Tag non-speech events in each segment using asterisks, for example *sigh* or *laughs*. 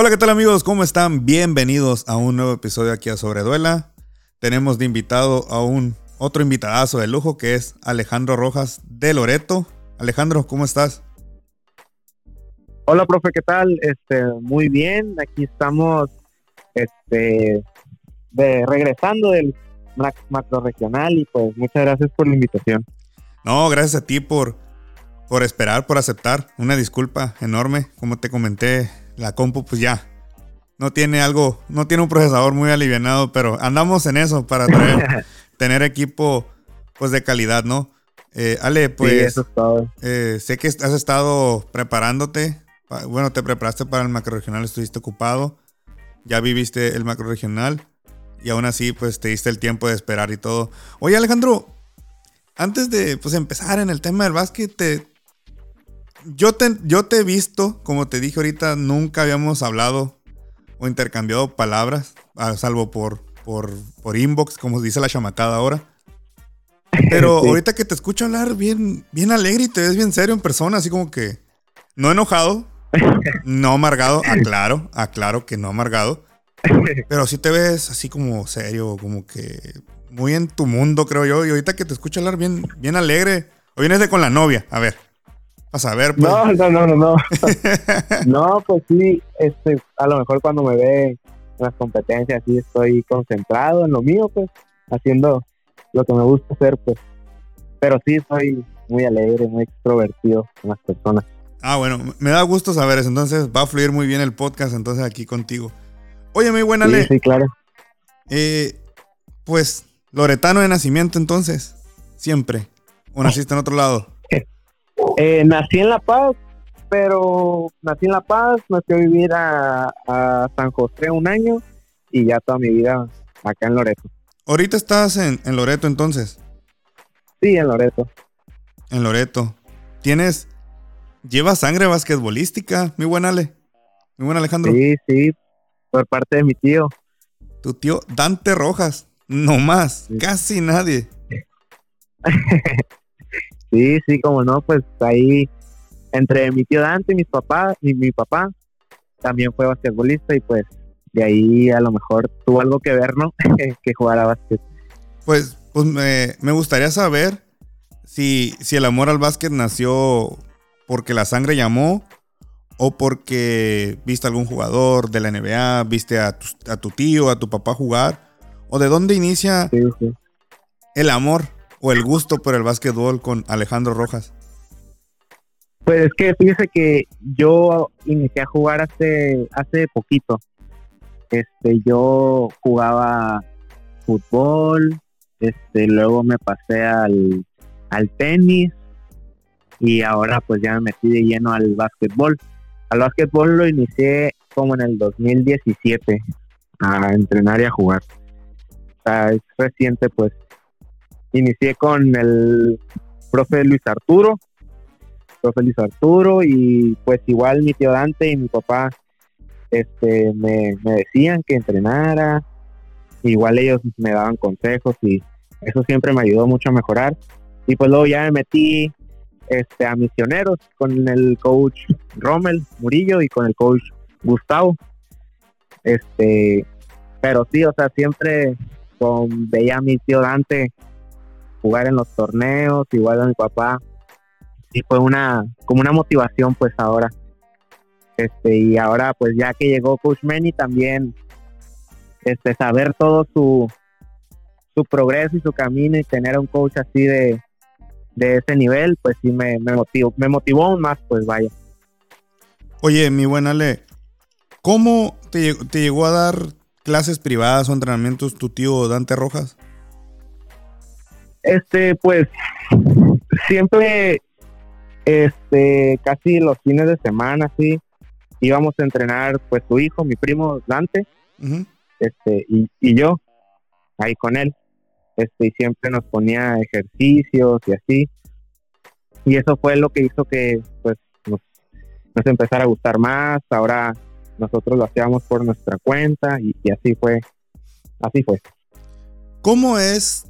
Hola, ¿qué tal amigos? ¿Cómo están? Bienvenidos a un nuevo episodio aquí a Sobreduela. Tenemos de invitado a un otro invitadazo de lujo que es Alejandro Rojas de Loreto. Alejandro, ¿cómo estás? Hola, profe, ¿qué tal? Este, muy bien. Aquí estamos este de regresando del macro regional y pues muchas gracias por la invitación. No, gracias a ti por por esperar, por aceptar. Una disculpa enorme, como te comenté la compu pues ya no tiene algo, no tiene un procesador muy alivianado, pero andamos en eso para *laughs* tener equipo pues de calidad, ¿no? Eh, Ale, pues eh, sé que has estado preparándote, bueno, te preparaste para el macro regional, estuviste ocupado, ya viviste el macro regional y aún así pues te diste el tiempo de esperar y todo. Oye Alejandro, antes de pues empezar en el tema del básquet, te, yo te, yo te he visto, como te dije ahorita, nunca habíamos hablado o intercambiado palabras, salvo por, por, por inbox, como dice la chamacada ahora. Pero *laughs* ahorita que te escucho hablar bien, bien alegre y te ves bien serio en persona, así como que no enojado, *laughs* no amargado, aclaro, aclaro que no amargado. Pero sí te ves así como serio, como que muy en tu mundo, creo yo. Y ahorita que te escucho hablar bien, bien alegre, o vienes de con la novia, a ver. A saber, pues. No, no, no, no, no. *laughs* no, pues sí, este, a lo mejor cuando me ve en las competencias, sí estoy concentrado en lo mío, pues, haciendo lo que me gusta hacer, pues. Pero sí soy muy alegre, muy extrovertido con las personas. Ah, bueno, me da gusto saber eso. Entonces va a fluir muy bien el podcast, entonces aquí contigo. Oye, mi buena sí, Sí, claro. Eh, pues, Loretano de nacimiento, entonces, siempre. ¿O naciste en otro lado? Eh, nací en La Paz, pero nací en La Paz, me fui a vivir a, San José un año y ya toda mi vida acá en Loreto. ¿Ahorita estás en, Loreto entonces? Sí, en Loreto. En Loreto. ¿Tienes, llevas sangre basquetbolística, mi buen Ale? Mi buen Alejandro. Sí, sí, por parte de mi tío. Tu tío Dante Rojas, no más, casi nadie. *laughs* Sí, sí, como no, pues ahí entre mi tío Dante y mis papás y mi papá también fue basquetbolista y pues de ahí a lo mejor tuvo algo que ver, ¿no? *laughs* que jugara básquet. Pues, pues me, gustaría saber si, si el amor al básquet nació porque la sangre llamó o porque viste a algún jugador de la NBA, viste a tu, a tu tío, a tu papá jugar, o de dónde inicia el amor o el gusto por el básquetbol con Alejandro Rojas? Pues es que fíjese que yo inicié a jugar hace, hace poquito. Este, yo jugaba fútbol, este, luego me pasé al, al tenis y ahora pues ya me metí de lleno al básquetbol. Al básquetbol lo inicié como en el 2017 a entrenar y a jugar. O sea, es reciente pues inicié con el profe Luis Arturo, profe Luis Arturo, y pues igual mi tío Dante y mi papá este me, decían que entrenara, igual ellos me daban consejos y eso siempre me ayudó mucho a mejorar. Y pues luego ya me metí este, a misioneros con el coach Rommel Murillo y con el coach Gustavo. Este, pero sí, o sea, siempre con, veía a mi tío Dante jugar en los torneos, igual a mi papá. Y fue una, como una motivación pues ahora. Este, y ahora pues ya que llegó Coach Manny también, este, saber todo su, su progreso y su camino y tener un coach así de, de ese nivel, pues sí me, me motivó, me motivó aún más, pues vaya. Oye, mi buena Ale, ¿cómo te, te llegó a dar clases privadas o entrenamientos tu tío Dante Rojas? Este, pues siempre, este, casi los fines de semana, sí, íbamos a entrenar, pues su hijo, mi primo Dante, este, y, y yo, ahí con él, este, y siempre nos ponía ejercicios y así, y eso fue lo que hizo que, pues, nos, nos empezara a gustar más, ahora nosotros lo hacíamos por nuestra cuenta, y, y así fue, así fue. ¿Cómo es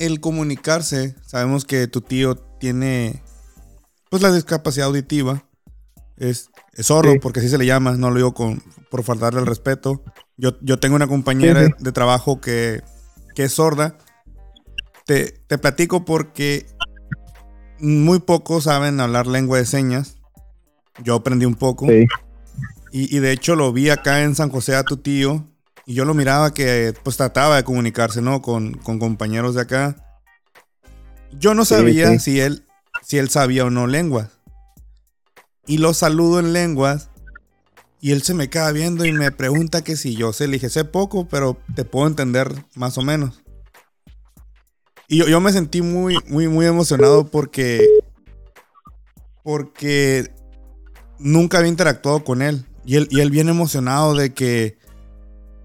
el comunicarse, sabemos que tu tío tiene pues la discapacidad auditiva, es, sordo, porque así se le llama, no lo digo con, por faltarle el respeto. Yo, yo tengo una compañera de trabajo que, que es sorda. Te, te platico porque muy pocos saben hablar lengua de señas. Yo aprendí un poco. Y, de hecho lo vi acá en San José a tu tío. Y yo lo miraba que pues trataba de comunicarse, ¿no? Con, compañeros de acá. Yo no sabía si él si él sabía o no lenguas. Y lo saludo en lenguas. Y él se me queda viendo y me pregunta que si yo sé. Le dije, sé poco, pero te puedo entender más o menos. Y yo, me sentí muy, muy, muy emocionado porque. Porque nunca había interactuado con él. Y él, y él bien emocionado de que.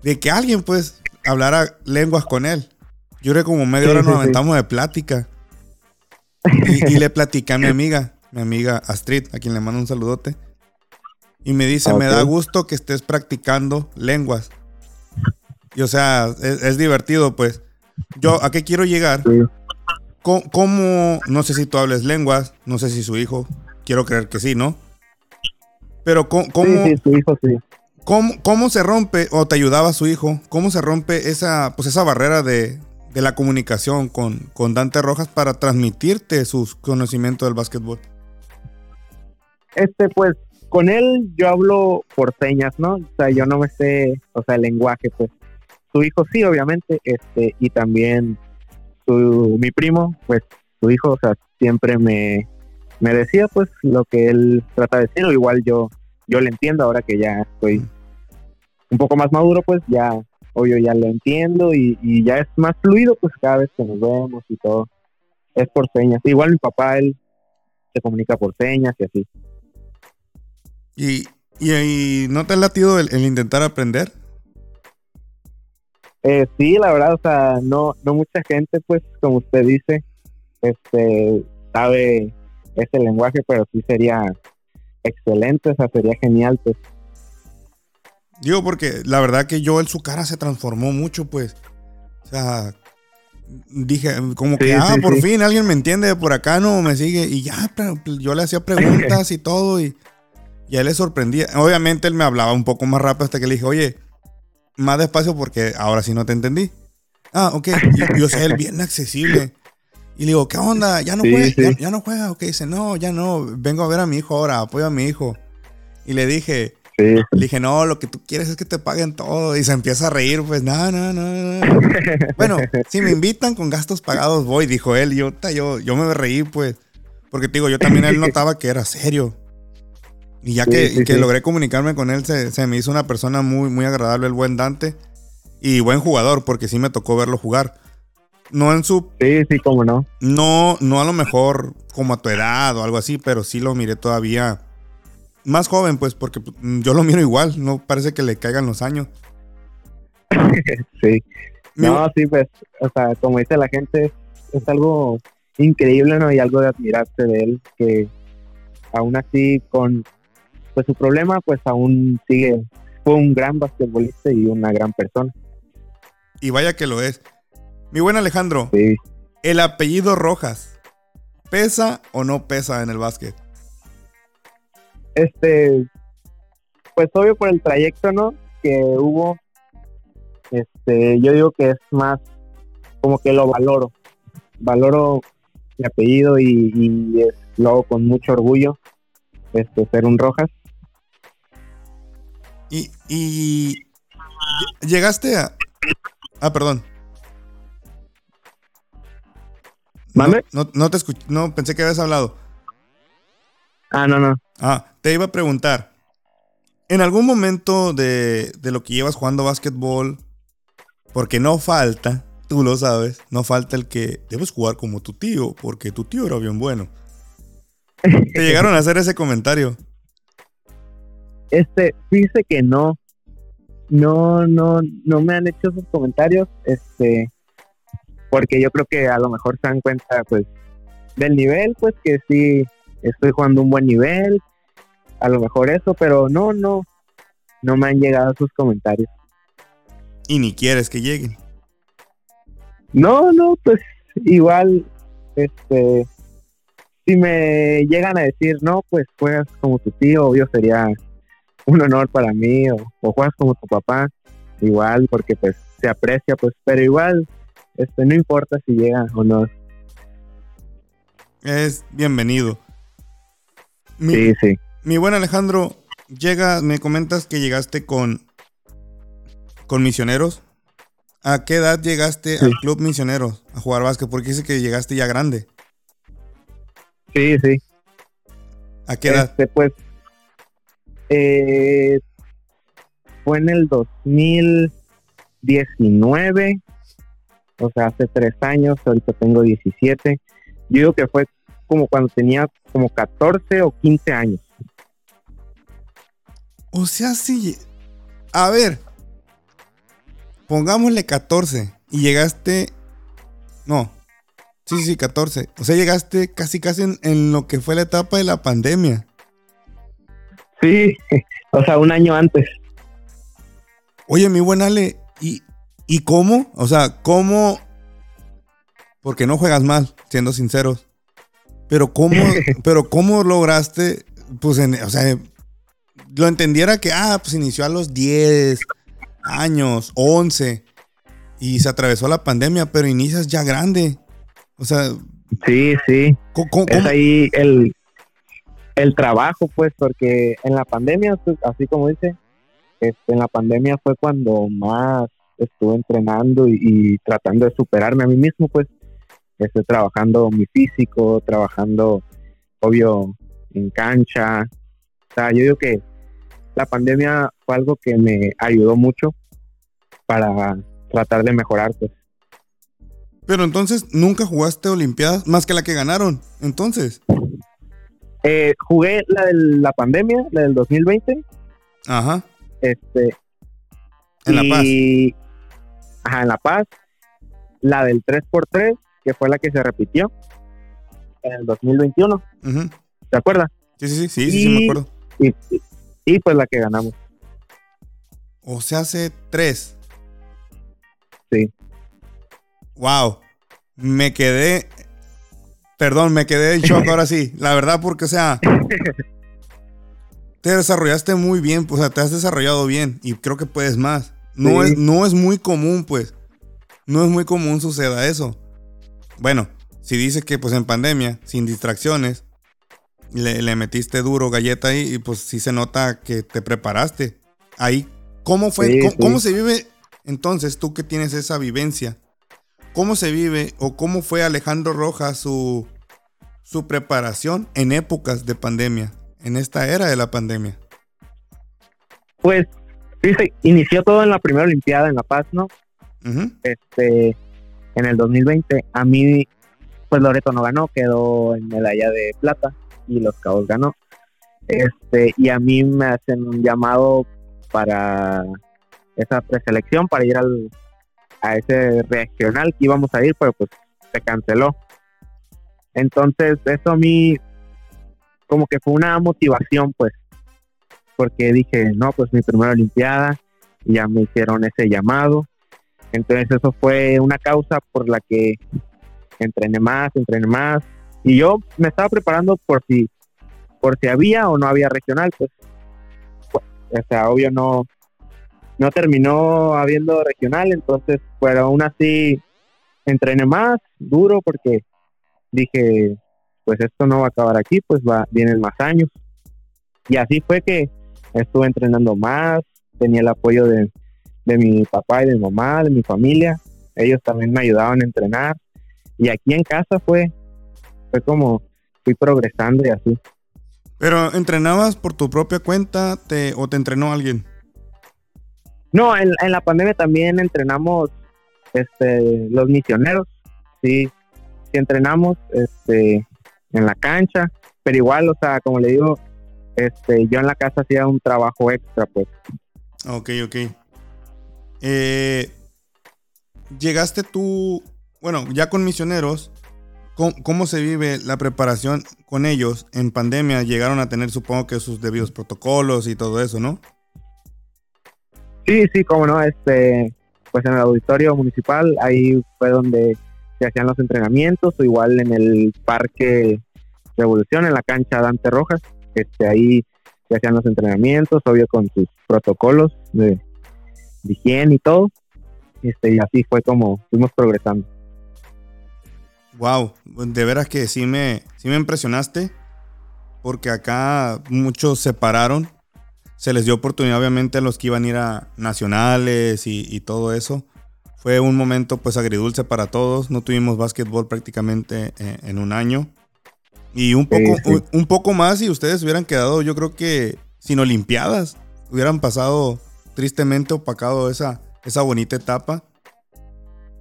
De que alguien, pues, hablara lenguas con él. Yo creo que como media hora nos aventamos de plática. Y, le platicé a mi *laughs* amiga, mi amiga Astrid, a quien le mando un saludote. Y me dice, me da gusto que estés practicando lenguas. Y o sea, es divertido, pues. Yo, ¿a qué quiero llegar? ¿Cómo, no sé si tú hables lenguas, no sé si su hijo, quiero creer que sí, ¿no? Pero ¿cómo, sí, su hijo sí. ¿Cómo, se rompe, o te ayudaba su hijo, cómo se rompe esa, pues esa barrera de, la comunicación con, con Dante Rojas para transmitirte sus conocimientos del básquetbol? Este, pues, con él yo hablo por señas, ¿no? O sea, yo no me sé, o sea, el lenguaje, pues su hijo sí, obviamente, este, y también su, mi primo, pues su hijo, o sea, siempre me, me decía pues lo que él trata de decir, o igual yo, yo le entiendo ahora que ya estoy un poco más maduro, pues ya, obvio, ya lo entiendo y, y ya es más fluido, pues cada vez que nos vemos y todo, es por señas. Igual mi papá, él se comunica por señas y así. ¿Y, y, no te ha latido el intentar aprender? Eh, sí, la verdad, o sea, no, no mucha gente, pues, como usted dice, este, sabe ese lenguaje, pero sí sería excelente, o sea, sería genial, pues. Digo, porque la verdad que yo, en su cara se transformó mucho, pues. O sea, dije, como que, ah, por fin alguien me entiende, por acá no me sigue. Y ya, pues, yo le hacía *laughs* preguntas y todo, y, y a él le sorprendía. Obviamente él me hablaba un poco más rápido hasta que le dije, oye, más despacio porque ahora sí no te entendí. Ah, ok. Yo, sé, él bien accesible. Y le digo, ¿qué onda? ¿Ya no juega? ¿Ya, no juega? Ok, dice, no, ya no. Vengo a ver a mi hijo ahora, apoyo a mi hijo. Y le dije, le dije, no, lo que tú quieres es que te paguen todo. Y se empieza a reír, pues, no, no, no. *laughs* bueno, si me invitan con gastos pagados, voy, dijo él. Y yo, yo, yo me reí, pues. Porque te digo, yo también él *laughs* notaba que era serio. Y ya que, logré comunicarme con él, se, me hizo una persona muy, muy agradable, el buen Dante. Y buen jugador, porque sí me tocó verlo jugar. No en su. Sí, sí, cómo no. No, no a lo mejor como a tu edad o algo así, pero sí lo miré todavía más joven, pues, porque yo lo miro igual. No parece que le caigan los años. *laughs* sí. No, sí, pues, o sea, como dice la gente, es algo increíble, ¿no? Y algo de admirarse de él, que aún así con pues su problema pues aún sigue. Fue un gran basquetbolista y una gran persona. Y vaya que lo es. Mi buen Alejandro, sí. el apellido Rojas, ¿pesa o no pesa en el básquet? Este, pues obvio por el trayecto, ¿no? Que hubo. Este, yo digo que es más como que lo valoro. Valoro mi apellido y, y es, lo hago con mucho orgullo. Este, ser un Rojas. Y, llegaste a... Ah, perdón. ¿Mande? No, te escuché, no, pensé que habías hablado. Ah, no, no. Ah, te iba a preguntar. En algún momento de, de lo que llevas jugando básquetbol, porque no falta, tú lo sabes, no falta el que debes jugar como tu tío, porque tu tío era bien bueno. Te *laughs* llegaron a hacer ese comentario. Este, dice que no, no, no, no me han hecho esos comentarios, este, porque yo creo que a lo mejor se dan cuenta, pues, del nivel, pues, que sí estoy jugando un buen nivel, a lo mejor eso, pero no, no, no me han llegado sus comentarios. Y ni quieres que lleguen. No, no, pues igual, este, si me llegan a decir, no, pues juegas como tu tío, obvio sería un honor para mí, o, o juegas como tu papá, igual, porque pues se aprecia, pues, pero igual, este, no importa si llega o no. Es bienvenido. Mi, Sí, sí. mi buen Alejandro, llega, me comentas que llegaste con, con misioneros. ¿A qué edad llegaste Sí. al club misioneros a jugar básquet? Porque dice que llegaste ya grande. Sí, sí. ¿A qué edad? Este, pues, eh, fue en el 2019, o sea, hace tres años, ahorita tengo 17. Yo digo que fue como cuando tenía como 14 o 15 años. O sea, sí. A ver. Pongámosle 14. Y llegaste. No. Sí, sí, 14. O sea, llegaste casi, casi en, en lo que fue la etapa de la pandemia. Sí, *laughs* o sea, un año antes. Oye, mi buen Ale, ¿y, ¿y cómo? O sea, ¿cómo? Porque no juegas mal, siendo sinceros. Pero ¿cómo, *laughs* pero cómo lograste, pues, en- o sea, lo entendiera que, ah, pues inició a los 10 años, 11, y se atravesó la pandemia, pero inicias ya grande. O sea, Sí, sí. ¿cómo? cómo- es ahí el, el trabajo, pues, porque en la pandemia, pues, así como dice, este, en la pandemia fue cuando más estuve entrenando y, y tratando de superarme a mí mismo, pues, estoy trabajando mi físico, trabajando, obvio, en cancha. O sea, yo digo que la pandemia fue algo que me ayudó mucho para tratar de mejorar, pues. Pero entonces, ¿nunca jugaste Olimpiadas más que la que ganaron? Entonces, Eh, jugué la de la pandemia, la del 2020, ajá, este, en La Paz. y, Ajá, en La Paz. La del 3x3, que fue la que se repitió en el 2021, Ujú. ¿te acuerdas? Sí, sí, sí, sí, sí, sí, me Y- acuerdo. Y, y- y, pues la que ganamos. O sea, hace tres. Sí. Wow. Me quedé. Perdón, me quedé en shock *laughs* ahora sí. La verdad, porque, o sea. *laughs* Te desarrollaste muy bien, o sea, te has desarrollado bien y creo que puedes más. No, Sí. es, no es muy común, pues. No es muy común suceda eso. Bueno, si dices que pues en pandemia, sin distracciones, le, le metiste duro galleta ahí y pues sí se nota que te preparaste. Ahí, ¿cómo fue? Sí, ¿Cómo, sí. cómo se vive entonces tú que tienes esa vivencia? ¿Cómo se vive o cómo fue Alejandro Rojas su, su preparación en épocas de pandemia, en esta era de la pandemia? Pues, se inició todo en la primera Olimpiada en La Paz, ¿no? Este, en el 2020. A mí, pues Loreto no ganó, quedó en medalla de plata y Los Cabos ganó. Este, y a mí me hacen un llamado para esa preselección, para ir al, a ese regional que íbamos a ir, pero pues se canceló. Entonces, eso a mí como que fue una motivación, pues, porque dije, no, pues mi primera Olimpiada, ya me hicieron ese llamado. Entonces eso fue una causa por la que entrené más, entrené más. Y yo me estaba preparando por si, por si había o no había regional, pues. O sea, obvio no, no terminó habiendo regional, entonces, pero aún así entrené más, duro, porque dije, pues esto no va a acabar aquí, pues va, vienen más años. Y así fue que estuve entrenando más, tenía el apoyo de, de mi papá y de mi mamá, de mi familia. Ellos también me ayudaban a entrenar. Y aquí en casa fue, fue como fui progresando y así. Pero entrenabas por tu propia cuenta te, o te entrenó alguien. No, en, en la pandemia también entrenamos este, los misioneros. Sí, sí entrenamos este, en la cancha. Pero igual, o sea, como le digo, este, yo en la casa hacía un trabajo extra, pues. Ok, ok. Eh, llegaste tú, bueno, ya con misioneros, ¿cómo, cómo se vive la preparación con ellos en pandemia? Llegaron a tener, supongo que sus debidos protocolos y todo eso, ¿no? Sí, sí, como no, este, pues en el auditorio municipal, ahí fue donde se hacían los entrenamientos, o igual en el parque Revolución en la cancha Dante Rojas. Este, ahí se hacían los entrenamientos, obvio con sus protocolos de, higiene y todo. Este, y así fue como fuimos progresando. Wow, de veras que sí me, sí me impresionaste, porque acá muchos se pararon, se les dio oportunidad obviamente a los que iban a ir a nacionales y, todo eso. Fue un momento pues agridulce para todos, no tuvimos básquetbol prácticamente eh, en un año. Y un poco, Un, poco más si ustedes hubieran quedado, yo creo que sin Olimpiadas, hubieran pasado tristemente opacado esa, esa bonita etapa.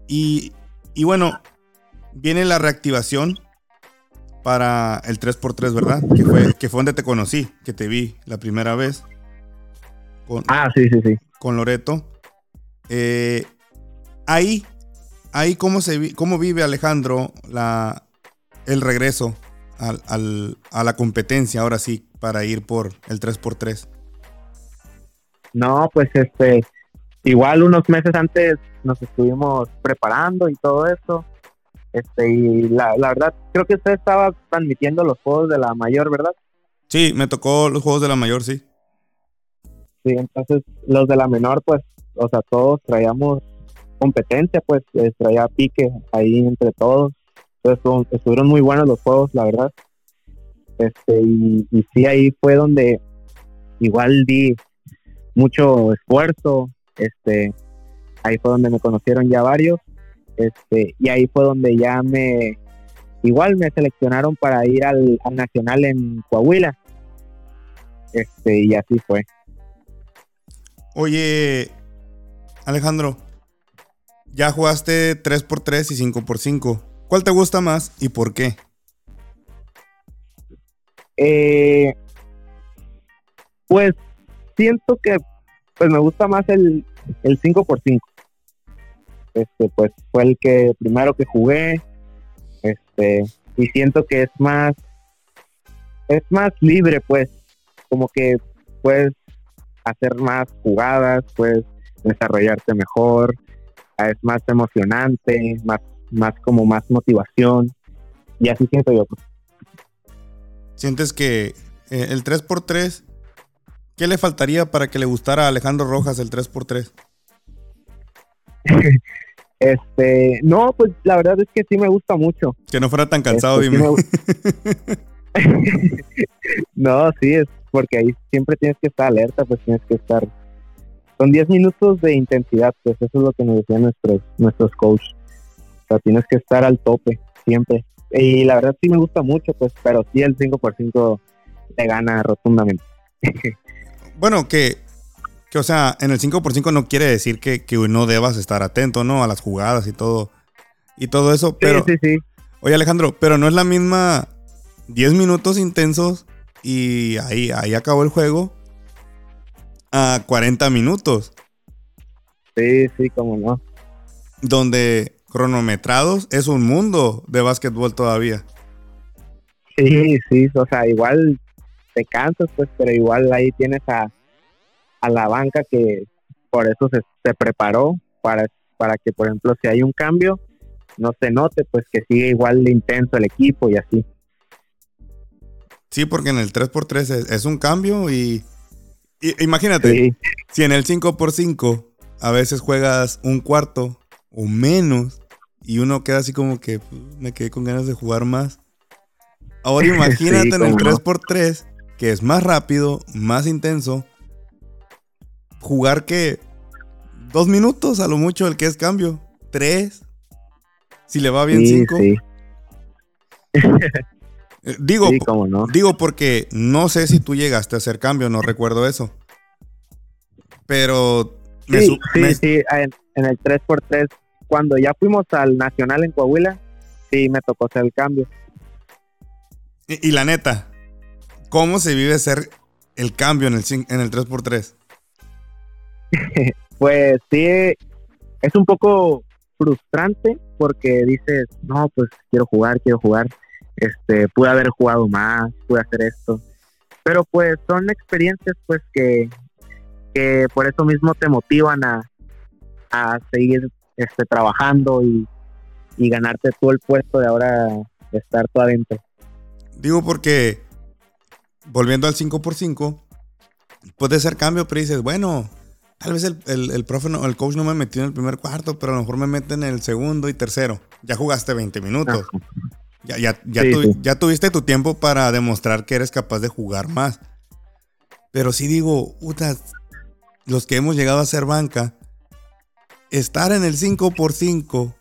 Y, y bueno, viene la reactivación para el 3x3, ¿verdad? Que fue, que fue donde te conocí, que te vi la primera vez. Con, ah, sí, sí, sí. Con Loreto. Eh, ahí, ahí cómo, se, cómo vive Alejandro la, el regreso al, a la competencia ahora sí para ir por el 3x3? No, pues este, igual unos meses antes nos estuvimos preparando y todo eso. Este, y la, la verdad, creo que usted estaba transmitiendo los juegos de la mayor, ¿verdad? Sí, me tocó los juegos de la mayor, sí. Sí, entonces los de la menor, pues, o sea, todos traíamos competencia, pues, eh, traía pique ahí entre todos estuvieron muy buenos los juegos, la verdad. Este, y, y sí, ahí fue donde igual di mucho esfuerzo. Este, ahí fue donde me conocieron ya varios. Este, y ahí fue donde ya me, igual me seleccionaron para ir al, nacional en Coahuila. Este, y así fue. Oye, Alejandro, ya jugaste 3x3 y 5x5. ¿Cuál te gusta más y por qué? Eh, pues siento que pues me gusta más el, el 5x5. Este, pues fue el que primero que jugué. Este, y siento que es más es más libre, pues, como que puedes hacer más jugadas, puedes desarrollarte mejor, es más emocionante, más más como más motivación. Y así siento yo. ¿Sientes que eh, el 3x3, qué le faltaría para que le gustara a Alejandro Rojas el 3x3? *laughs* este, no, pues la verdad es que sí me gusta mucho. Que no fuera tan cansado, este, dime. *laughs* *laughs* no, sí, es porque ahí siempre tienes que estar alerta, pues tienes que estar. Son 10 minutos de intensidad, pues eso es lo que nos decían nuestros, nuestros coaches tienes que estar al tope siempre. Y la verdad sí me gusta mucho, pues, pero sí el 5% te gana rotundamente. Bueno, que, que, o sea, en el 5% no quiere decir que, que no debas estar atento, ¿no? A las jugadas y todo. Y todo eso, pero... Sí, sí, Oye, Alejandro, pero no es la misma 10 minutos intensos y ahí, ahí acabó el juego a 40 minutos. Sí, sí, cómo no. Donde cronometrados, es un mundo de básquetbol todavía. Sí, sí, o sea, igual te cansas, pues, pero igual ahí tienes a, a la banca que por eso se, se, preparó, para, para que, por ejemplo, si hay un cambio, no se note, pues que sigue igual de intenso el equipo y así. Sí, porque en el 3x3 es, un cambio y, imagínate, si en el 5x5 a veces juegas un cuarto o menos, y uno queda así como que pues, me quedé con ganas de jugar más. Ahora *laughs* imagínate en el 3x3, que es más rápido, más intenso, jugar que dos minutos a lo mucho el que es cambio, tres, si le va bien cinco. *laughs* Eh, digo, digo porque no sé si tú llegaste a hacer cambio, no recuerdo eso. Pero sí, sí, en, en el 3x3 cuando ya fuimos al Nacional en Coahuila, sí me tocó hacer el cambio. Y, la neta, ¿cómo se vive ser el cambio en el, en el 3x3? *laughs* pues sí, es un poco frustrante porque dices, no, pues quiero jugar, quiero jugar. Este, pude haber jugado más, pude hacer esto. Pero pues son experiencias pues que, que por eso mismo te motivan a, a seguir este, trabajando y, ganarte todo el puesto de ahora estar todo adentro. Digo porque, volviendo al 5x5, puede ser cambio, pero dices, bueno, tal vez el, el, profe, no, el coach no me metió en el primer cuarto, pero a lo mejor me mete en el segundo y tercero. Ya jugaste 20 minutos. Ya, ya, ya, tuviste tu tiempo para demostrar que eres capaz de jugar más. Pero sí digo, los que hemos llegado a ser banca, estar en el 5x5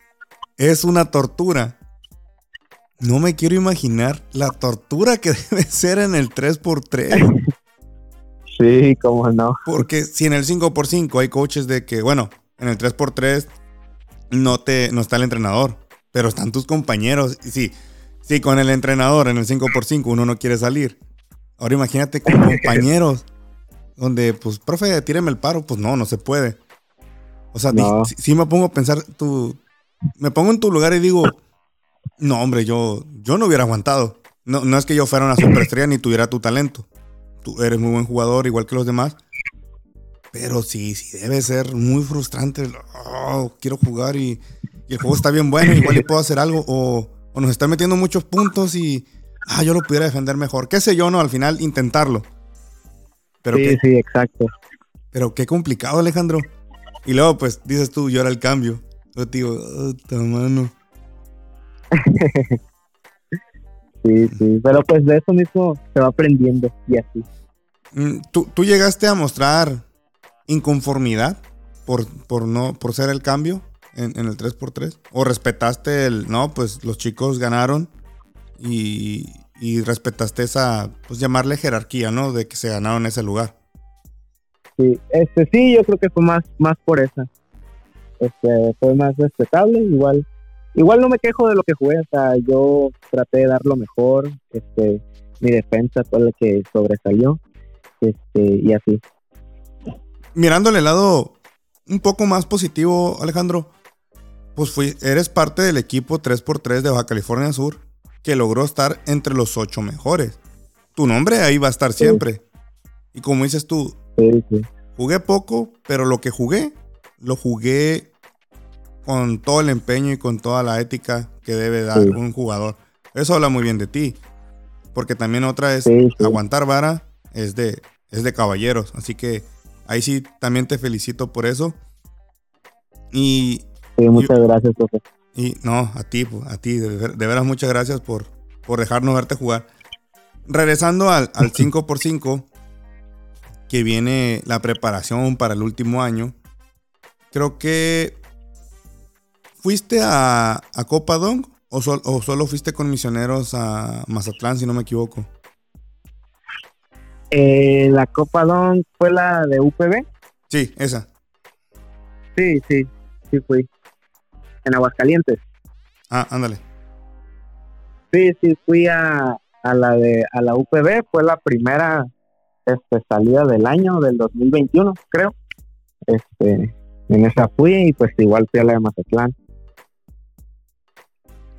es una tortura. No me quiero imaginar la tortura que *laughs* debe ser en el 3x3. Sí, cómo no. Porque si en el 5x5 hay coaches de que, bueno, en el 3x3 no, te, no está el entrenador, pero están tus compañeros. Y sí, sí, con el entrenador en el 5x5 uno no quiere salir. Ahora imagínate con *laughs* compañeros donde, pues, profe, tíreme el paro. Pues no, no se puede. O sea, si, me pongo a pensar, tú, me pongo en tu lugar y digo, no, hombre, yo, yo no hubiera aguantado. No, no es que yo fuera una superestrella ni tuviera tu talento. Tú eres muy buen jugador, igual que los demás. Pero sí, sí debe ser muy frustrante. Oh, quiero jugar y, el juego está bien bueno, igual y puedo hacer algo. O, nos está metiendo muchos puntos y ah, yo lo pudiera defender mejor. Qué sé yo, no, al final intentarlo. Pero sí, sí, exacto. Pero qué complicado, Alejandro. Y luego, pues, dices tú, yo era el cambio. Yo te digo, oh, mano. *laughs* sí, sí, pero pues de eso mismo se va aprendiendo y así. Mm, ¿Tú, tú llegaste a mostrar inconformidad por, por, no, por ser el cambio en, el 3x3? ¿O respetaste el, no, pues los chicos ganaron y, y respetaste esa, pues llamarle jerarquía, ¿no? De que se ganaron ese lugar. Sí, este sí, yo creo que fue más, más por esa. Este, fue más respetable, igual igual no me quejo de lo que jugué, o sea, yo traté de dar lo mejor, este, mi defensa fue la que sobresalió, este, y así. Mirándole el lado un poco más positivo, Alejandro, pues fui, eres parte del equipo 3x3 de Baja California Sur que logró estar entre los ocho mejores. Tu nombre ahí va a estar siempre. Y como dices tú, jugué poco, pero lo que jugué, lo jugué con todo el empeño y con toda la ética que debe dar un jugador. Eso habla muy bien de ti. Porque también otra es aguantar vara es de, es de caballeros. Así que ahí sí también te felicito por eso. Y. muchas gracias, profe. Y no, a ti, a ti, de, veras muchas gracias por, por dejarnos verte jugar. Regresando al, al 5x5, que viene la preparación para el último año, creo que ¿Fuiste a, a Copa Dong o, o, solo fuiste con misioneros a Mazatlán, si no me equivoco? Eh, la Copa Dong fue la de UPB. Sí, esa. Sí, sí, sí fui. En Aguascalientes. Ah, ándale. Sí, sí, fui a, a la de a la UPB, fue la primera este, salida del año del 2021, creo. Este, en esa fui y pues igual fui a la de Mazatlán.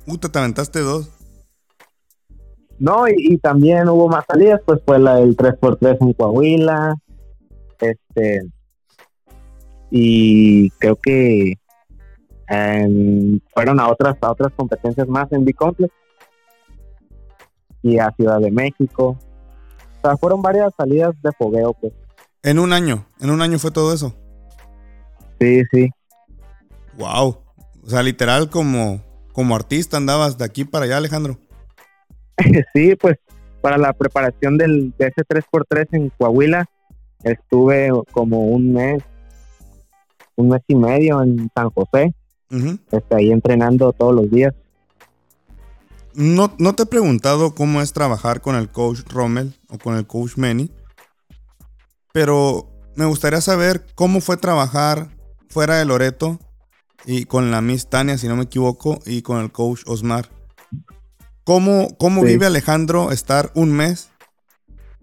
Puta, te aventaste dos. No, y, también hubo más salidas, pues fue la del 3x3 en Coahuila. Este. Y creo que fueron a otras, a otras competencias más en B-Complex. Y a Ciudad de México. O sea, fueron varias salidas de fogueo, pues. En un año, en un año fue todo eso. Sí, sí. Wow. O sea, literal como como artista andabas de aquí para allá, Alejandro. *laughs* sí, pues para la preparación del, de ese 3x3 en Coahuila estuve como un mes, un mes y medio en San José, Estoy ahí entrenando todos los días. No, no te he preguntado cómo es trabajar con el coach Rommel o con el coach Manny, pero me gustaría saber cómo fue trabajar fuera de Loreto y con la Miss Tania, si no me equivoco, y con el coach Osmar. ¿Cómo, cómo vive Alejandro estar un mes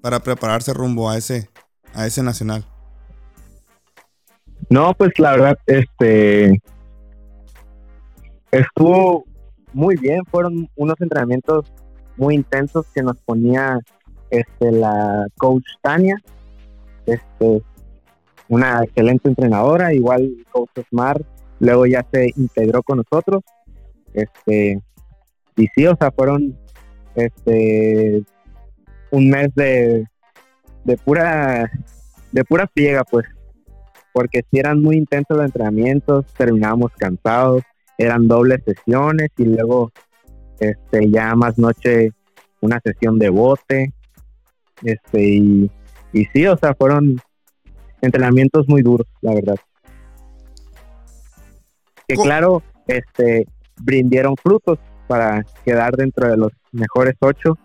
para prepararse rumbo a ese, a ese nacional? No, pues la verdad, este estuvo muy bien, fueron unos entrenamientos muy intensos que nos ponía este la coach Tania, este una excelente entrenadora, igual coach Osmar luego ya se integró con nosotros. Este, y sí, o sea, fueron este, un mes de, de pura, de pura friega, pues, porque si eran muy intensos los entrenamientos, terminábamos cansados, eran dobles sesiones y luego, este, ya más noche una sesión de bote, este, y, y sí, o sea, fueron entrenamientos muy duros, la verdad. Que claro, este, brindieron frutos para quedar dentro de los mejores ocho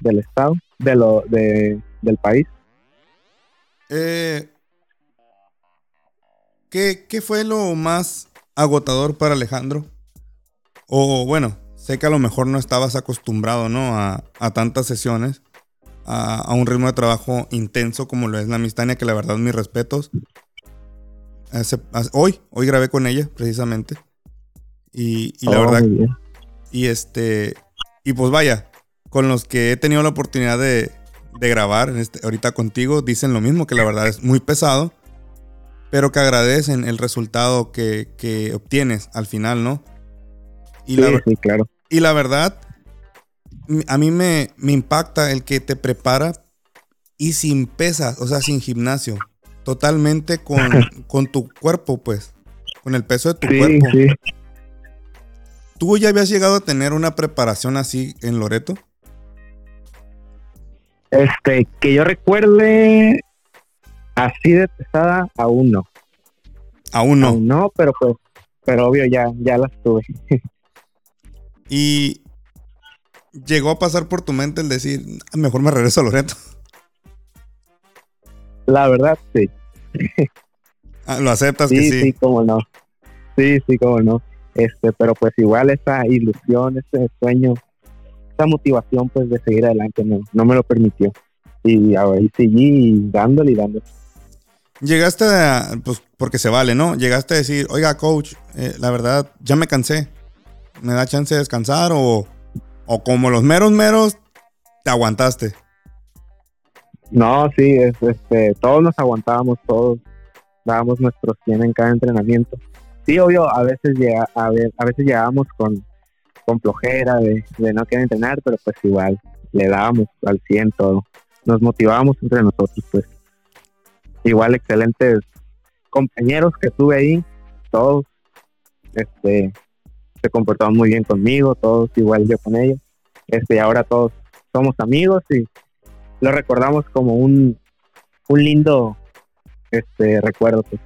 del estado, de lo, de, del país. Eh, ¿qué, ¿Qué fue lo más agotador para Alejandro? O bueno, sé que a lo mejor no estabas acostumbrado, ¿no? A, a tantas sesiones, a, a, un ritmo de trabajo intenso como lo es la Mistania, que la verdad mis respetos. Hace, hace, hoy, hoy grabé con ella, precisamente. Y, y la Oh, verdad, y este, y pues vaya, con los que he tenido la oportunidad de, de grabar en este, ahorita contigo, dicen lo mismo, que la verdad es muy pesado, pero que agradecen el resultado que, que obtienes al final, ¿no? Y, Sí, la, sí, claro. y la verdad, a mí me, me impacta el que te prepara y sin pesas, o sea, sin gimnasio, totalmente con, con tu cuerpo, pues, con el peso de tu Sí, cuerpo. sí. ¿Tú ya habías llegado a tener una preparación así en Loreto? Este, que yo recuerde así de pesada, aún no. Aún no. Aún no, pero pues, pero obvio ya, ya las tuve. *laughs* Y llegó a pasar por tu mente el decir, "Ah, mejor me regreso a Loreto. La verdad, sí. Ah, Lo aceptas Sí, que sí, sí. cómo no. Sí, sí, cómo no. Este, pero pues igual esa ilusión, ese sueño, esa motivación pues de seguir adelante no, no me lo permitió. Y ahí seguí dándole y dándole. Llegaste a, pues porque se vale, ¿no? Llegaste a decir, oiga, coach, eh, la verdad, ya me cansé. ¿Me da chance de descansar? O, o como los meros meros, te aguantaste. No, sí, es, este, todos nos aguantábamos, todos dábamos nuestros 100 en cada entrenamiento. Sí, obvio, a veces llega, a, ver, a veces llegábamos con, con flojera de, no querer entrenar, pero pues igual le dábamos al 100 todo. Nos motivábamos entre nosotros, pues. Igual excelentes compañeros que tuve ahí, todos, este, se comportaban muy bien conmigo, todos igual yo con ellos. Este, ahora todos somos amigos y lo recordamos como un, un lindo este recuerdo. pues.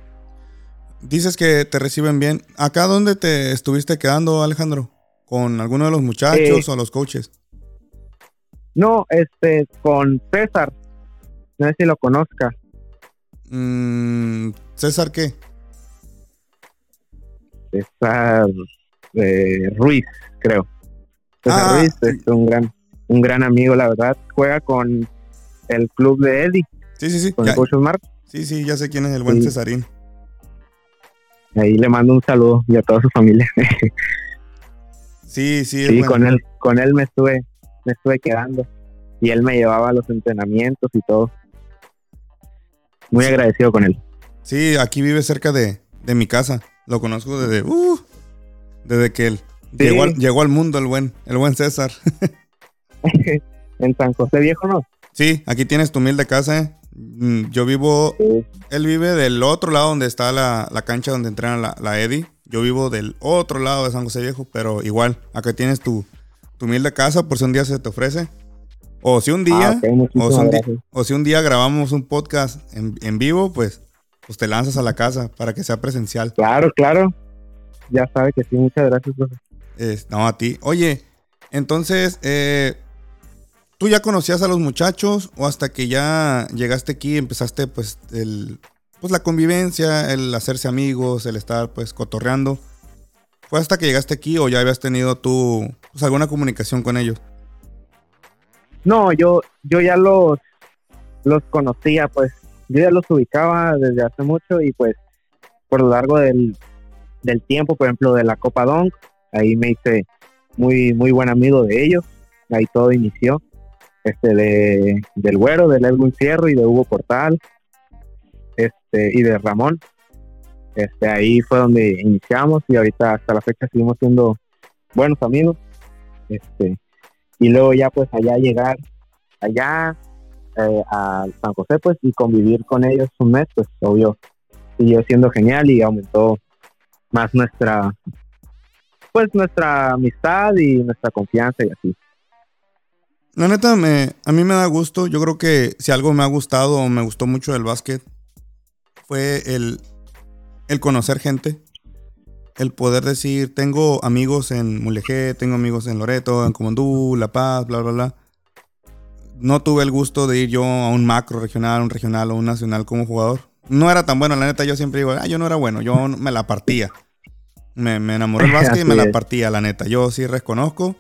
Dices que te reciben bien. ¿Acá dónde te estuviste quedando, Alejandro? ¿Con alguno de los muchachos Eh, o los coaches? No, este, con César, no sé si lo conozca, Mm, ¿César qué? César eh, Ruiz, creo. César Ah. Ruiz es un gran, un gran amigo, la verdad. Juega con el club de Eddie, Sí, sí, sí. con ya- el Omar. sí, sí, ya sé quién es el buen Sí. Cesarín. Ahí le mando un saludo y a toda su familia. *laughs* Sí, sí, Sí, con él, con él me estuve, me estuve quedando. Y él me llevaba a los entrenamientos y todo. Muy agradecido con él. Sí, aquí vive cerca de, de mi casa. Lo conozco desde, uh, desde que él Sí. llegó, al, llegó al mundo el buen, el buen César. *laughs* *laughs* en San José Viejo, ¿no? Sí, aquí tienes tu humilde casa. ¿eh? Mm, Yo vivo, Sí. él vive del otro lado donde está la, la cancha donde entrena la, la Eddie. Yo vivo del otro lado de San José Viejo, pero igual, acá tienes tu, tu humilde casa por si un día se te ofrece. O si un día, Ah, muchísimas o, si un di- o si un día grabamos un podcast en, en vivo, pues, pues te lanzas a la casa para que sea presencial. Claro, claro. Ya sabe que sí, muchas gracias. profe. No, a ti. Oye, entonces, eh, ¿tú ya conocías a los muchachos o hasta que ya llegaste aquí empezaste pues el, pues la convivencia, el hacerse amigos, el estar pues cotorreando? ¿Fue hasta que llegaste aquí o ya habías tenido tú pues, alguna comunicación con ellos? No, yo, yo ya los, los conocía, pues. Yo ya los ubicaba desde hace mucho y pues por lo largo del, del tiempo, por ejemplo, de la Copa Donk, ahí me hice muy, muy buen amigo de ellos. Ahí todo inició. Este de, del Güero, del Edwin Fierro y de Hugo Portal. Este, y de Ramón. Este, ahí fue donde iniciamos y ahorita hasta la fecha seguimos siendo buenos amigos. Este, y luego ya pues allá llegar allá eh, a San José pues y convivir con ellos un mes pues obvio siguió siendo genial y aumentó más nuestra pues nuestra amistad y nuestra confianza y así. La neta, me, a mí me da gusto. Yo creo que si algo me ha gustado o me gustó mucho del básquet fue el, el conocer gente. El poder decir, tengo amigos en Mulegé, tengo amigos en Loreto, en Comondú, La Paz, bla, bla, bla. No tuve el gusto de ir yo a un macro regional, un regional o un nacional como jugador. No era tan bueno, la neta, yo siempre digo, ah, yo no era bueno, yo me la partía. Me, me enamoré del *laughs* básquet y me la partía, la neta. Yo sí reconozco.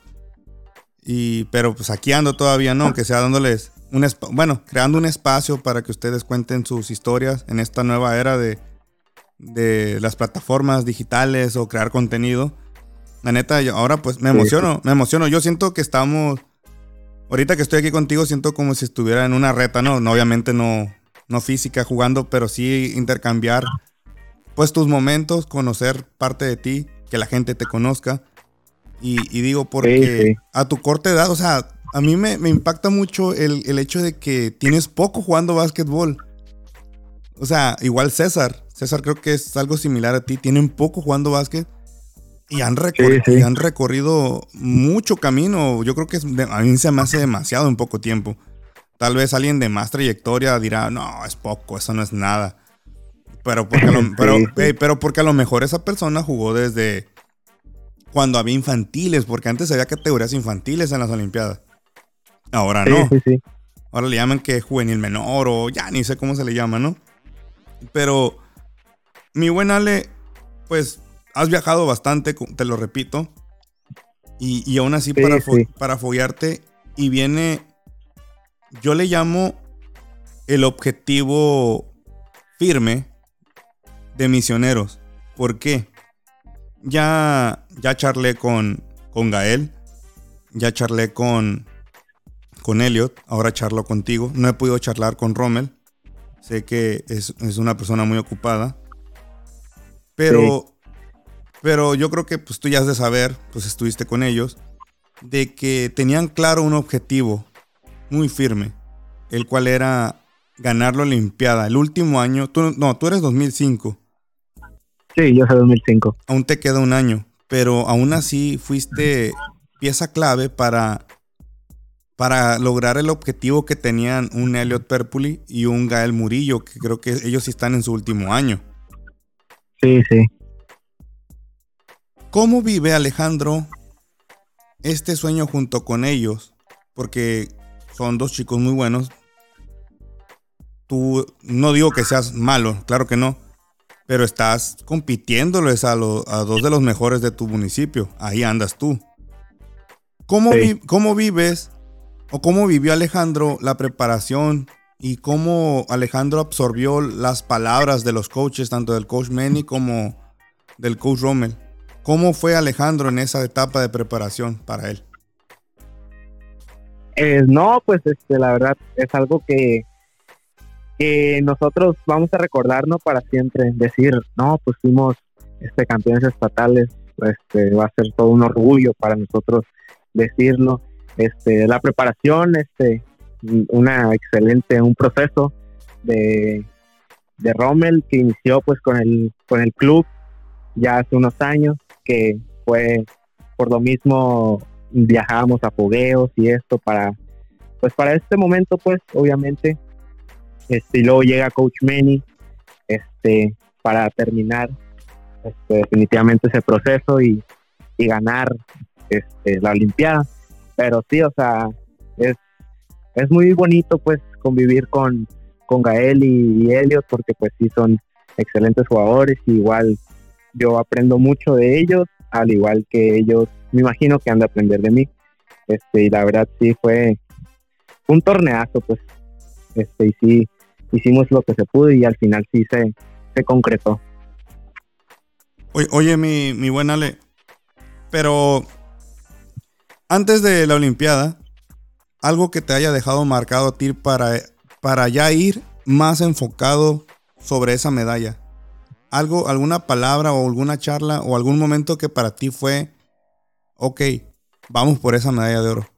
Y, pero pues aquí ando todavía, ¿no? Que sea dándoles un bueno, creando un espacio para que ustedes cuenten sus historias en esta nueva era de, de las plataformas digitales o crear contenido. La neta, yo ahora pues me emociono, me emociono. Yo siento que estamos, ahorita que estoy aquí contigo, siento como si estuviera en una reta, ¿no? no obviamente no, no física jugando, pero sí intercambiar pues tus momentos, conocer parte de ti, que la gente te conozca. Y, digo, porque a tu corta edad, o sea, a mí me, impacta mucho el, el, hecho de que tienes poco jugando básquetbol. O sea, igual César. César creo que es algo similar a ti. Tienen poco jugando básquet. Y han, recorrido, han recorrido mucho camino. Yo creo que a mí se me hace demasiado en poco tiempo. Tal vez alguien de más trayectoria dirá, no, es poco, eso no es nada. Pero porque, a lo, *laughs* pero, pero porque a lo mejor esa persona jugó desde cuando había infantiles, porque antes había categorías infantiles en las Olimpiadas. Ahora no. Ahora le llaman que juvenil menor o ya ni sé cómo se le llama, ¿no? Pero mi buen Ale, pues has viajado bastante, te lo repito. Y, aún así para, para foguearte y viene, yo le llamo el objetivo firme de misioneros. ¿Por qué? Ya, ya charlé con, con Gael, ya charlé con, con Elliot, ahora charlo contigo. No he podido charlar con Rommel. Sé que es, una persona muy ocupada. Pero, pero yo creo que pues, tú ya has de saber, pues estuviste con ellos, de que tenían claro un objetivo muy firme, el cual era ganar la Olimpiada. El último año, tú, no, tú eres 2005. Sí, yo soy 2005. Aún te queda un año, pero aún así fuiste pieza clave para, para lograr el objetivo que tenían un Elliot Perpuli y un Gael Murillo, que creo que ellos están en su último año. Sí, sí. ¿Cómo vive Alejandro este sueño junto con ellos? Porque son dos chicos muy buenos. Tú no digo que seas malo, claro que no pero estás compitiéndoles a, a dos de los mejores de tu municipio. Ahí andas tú. ¿Cómo, ¿Cómo vives o cómo vivió Alejandro la preparación y cómo Alejandro absorbió las palabras de los coaches, tanto del coach Manny como del coach Rommel? ¿Cómo fue Alejandro en esa etapa de preparación para él? Eh, no, pues este, la verdad es algo que nosotros vamos a recordarnos para siempre, decir, no, pues fuimos este, campeones estatales, este, va a ser todo un orgullo para nosotros decirlo. Este, la preparación, este, una excelente, un proceso de, de Rommel que inició pues con el, con el club ya hace unos años, que fue por lo mismo viajábamos a fogueos y esto para, pues para este momento pues obviamente este, y luego llega Coach Manny este, para terminar este, definitivamente ese proceso y, ganar este, la Olimpiada. Pero sí, o sea, es, es muy bonito pues convivir con, con Gael y, y porque pues sí son excelentes jugadores y igual yo aprendo mucho de ellos, al igual que ellos me imagino que han de aprender de mí. Este, y la verdad sí fue un torneazo, pues. Este, y sí, hicimos lo que se pudo y al final sí se, se concretó. Oye, mi, mi buen Ale, pero antes de la Olimpiada, algo que te haya dejado marcado a ti para, para ya ir más enfocado sobre esa medalla. Algo, alguna palabra o alguna charla o algún momento que para ti fue, ok, vamos por esa medalla de oro.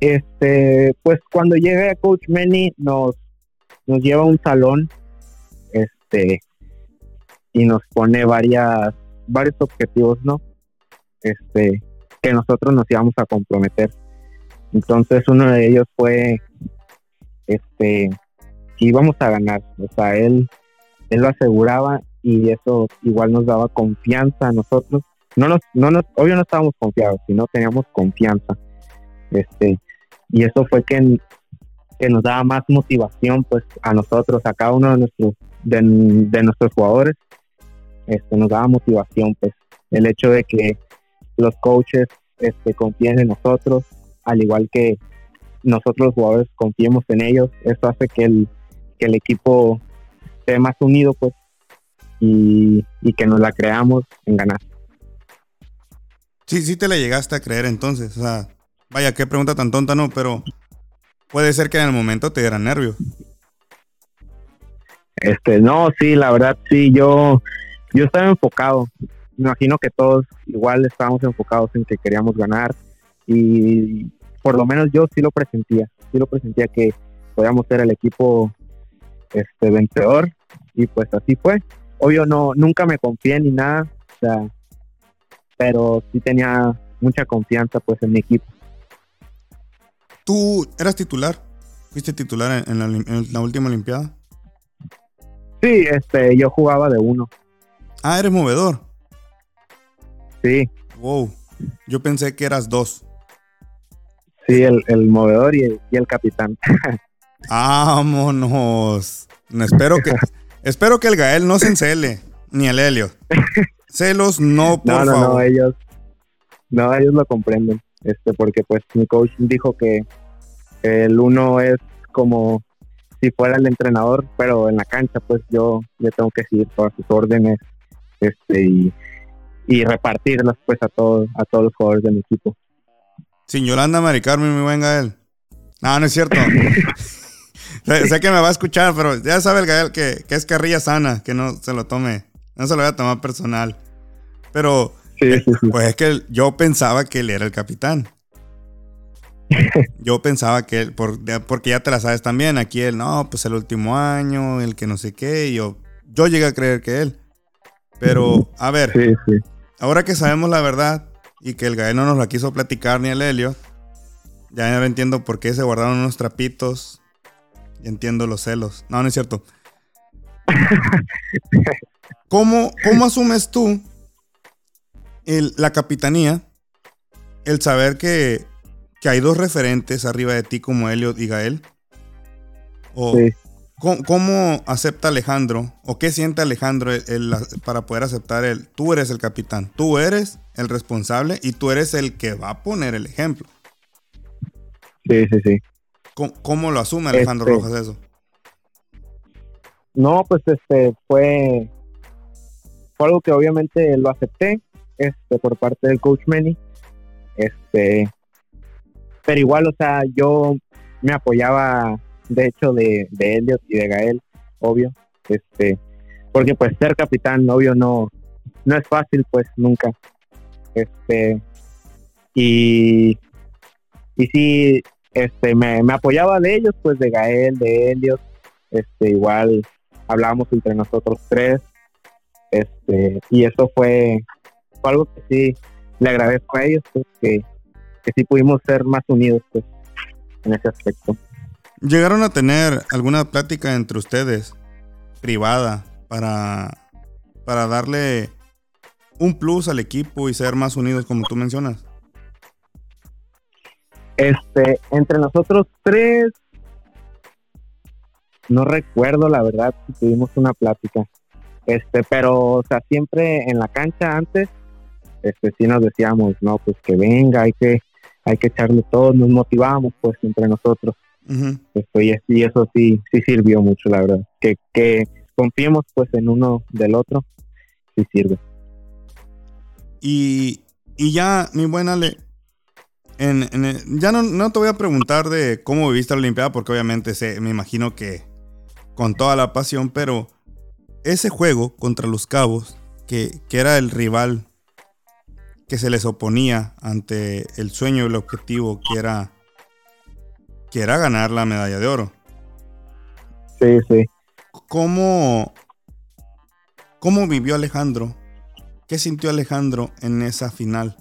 Este, pues cuando llega Coach Manny nos, nos lleva a un salón, este, y nos pone varias, varios objetivos, ¿no? Este, que nosotros nos íbamos a comprometer. Entonces uno de ellos fue, este, que íbamos a ganar. O sea, él, él lo aseguraba y eso igual nos daba confianza a nosotros. No nos, no nos, obvio no estábamos confiados, sino teníamos confianza. Este, y eso fue que, que nos daba más motivación pues a nosotros, a cada uno de nuestros, de, nuestros jugadores, este, nos daba motivación pues el hecho de que los coaches este, confíen en nosotros, al igual que nosotros los jugadores confiemos en ellos, eso hace que el, que el equipo esté más unido pues y, y que nos la creamos en ganar. Sí, sí te la llegaste a creer entonces, o sea, Vaya, qué pregunta tan tonta, ¿no? Pero puede ser que en el momento te diera nervio. Este, no, sí, la verdad, sí, yo, yo estaba enfocado. Me imagino que todos igual estábamos enfocados en que queríamos ganar y por lo menos yo sí lo presentía, sí lo presentía que podíamos ser el equipo este vencedor y pues así fue. Obvio no, nunca me confié ni nada, o sea, pero sí tenía mucha confianza pues en mi equipo. ¿Tú eras titular? ¿Fuiste titular en, la, última Olimpiada? Sí, este, yo jugaba de uno. Ah, eres movedor. Sí. Wow. Yo pensé que eras dos. Sí, el, movedor y el, y el capitán. *laughs* Vámonos. espero que, *laughs* espero que el Gael no se encele, ni el Helio. Celos no, por no, no, No, ellos, no, ellos lo comprenden. Este, porque pues mi coach dijo que el uno es como si fuera el entrenador, pero en la cancha pues yo le tengo que seguir todas sus órdenes este y, repartirlas pues a todos a todos los jugadores de mi equipo. Sin Yolanda Mari Carmen, mi buen Gael. No, no es cierto. *laughs* sé, que me va a escuchar, pero ya sabe el Gael que, es carrilla sana, que no se lo tome, no se lo voy a tomar personal. Pero, eh, pues es que yo pensaba que él era el capitán. Yo pensaba que él, porque ya te la sabes también, aquí él, no, pues el último año, el que no sé qué, yo, yo llegué a creer que él. Pero, a ver, ahora que sabemos la verdad y que el Gael no nos la quiso platicar ni el Helio, ya entiendo por qué se guardaron unos trapitos y entiendo los celos. No, no es cierto. *laughs* ¿Cómo, cómo asumes tú el, la capitanía, el saber que que hay dos referentes arriba de ti como Elliot y Gael? ¿O ¿cómo, acepta Alejandro o qué siente Alejandro para poder aceptar el, tú eres el capitán, tú eres el responsable y tú eres el que va a poner el ejemplo? Sí, sí, sí. ¿Cómo, lo asume Alejandro este Rojas eso? No, pues este fue, fue algo que obviamente lo acepté este, por parte del coach Manny. Este, pero igual, o sea, yo me apoyaba, de hecho, de, de y de Gael, obvio, este, porque pues ser capitán, obvio, no, no es fácil, pues nunca, este, y, y sí, este, me, me apoyaba de ellos, pues de Gael, de Elliot, este, igual hablábamos entre nosotros tres, este, y eso fue, fue algo que sí le agradezco a ellos, pues que sí pudimos ser más unidos pues, en ese aspecto. ¿Llegaron a tener alguna plática entre ustedes, privada, para, para darle un plus al equipo y ser más unidos como tú mencionas? Este, entre nosotros tres, no recuerdo la verdad si tuvimos una plática. Este, pero, o sea, siempre en la cancha antes, este, sí nos decíamos, no, pues que venga, hay que, hay que echarle todo, nos motivamos pues entre nosotros. y, eso sí, sí sirvió mucho, la verdad. Que, que confiemos pues en uno del otro, sí sirve. Y, y ya, mi buena Le, en, ya no, no, te voy a preguntar de cómo viviste la Olimpiada, porque obviamente sé, me imagino que con toda la pasión, pero ese juego contra los Cabos, que, que era el rival que se les oponía ante el sueño y el objetivo que era que era ganar la medalla de oro. Sí, sí. ¿Cómo, cómo vivió Alejandro? ¿Qué sintió Alejandro en esa final?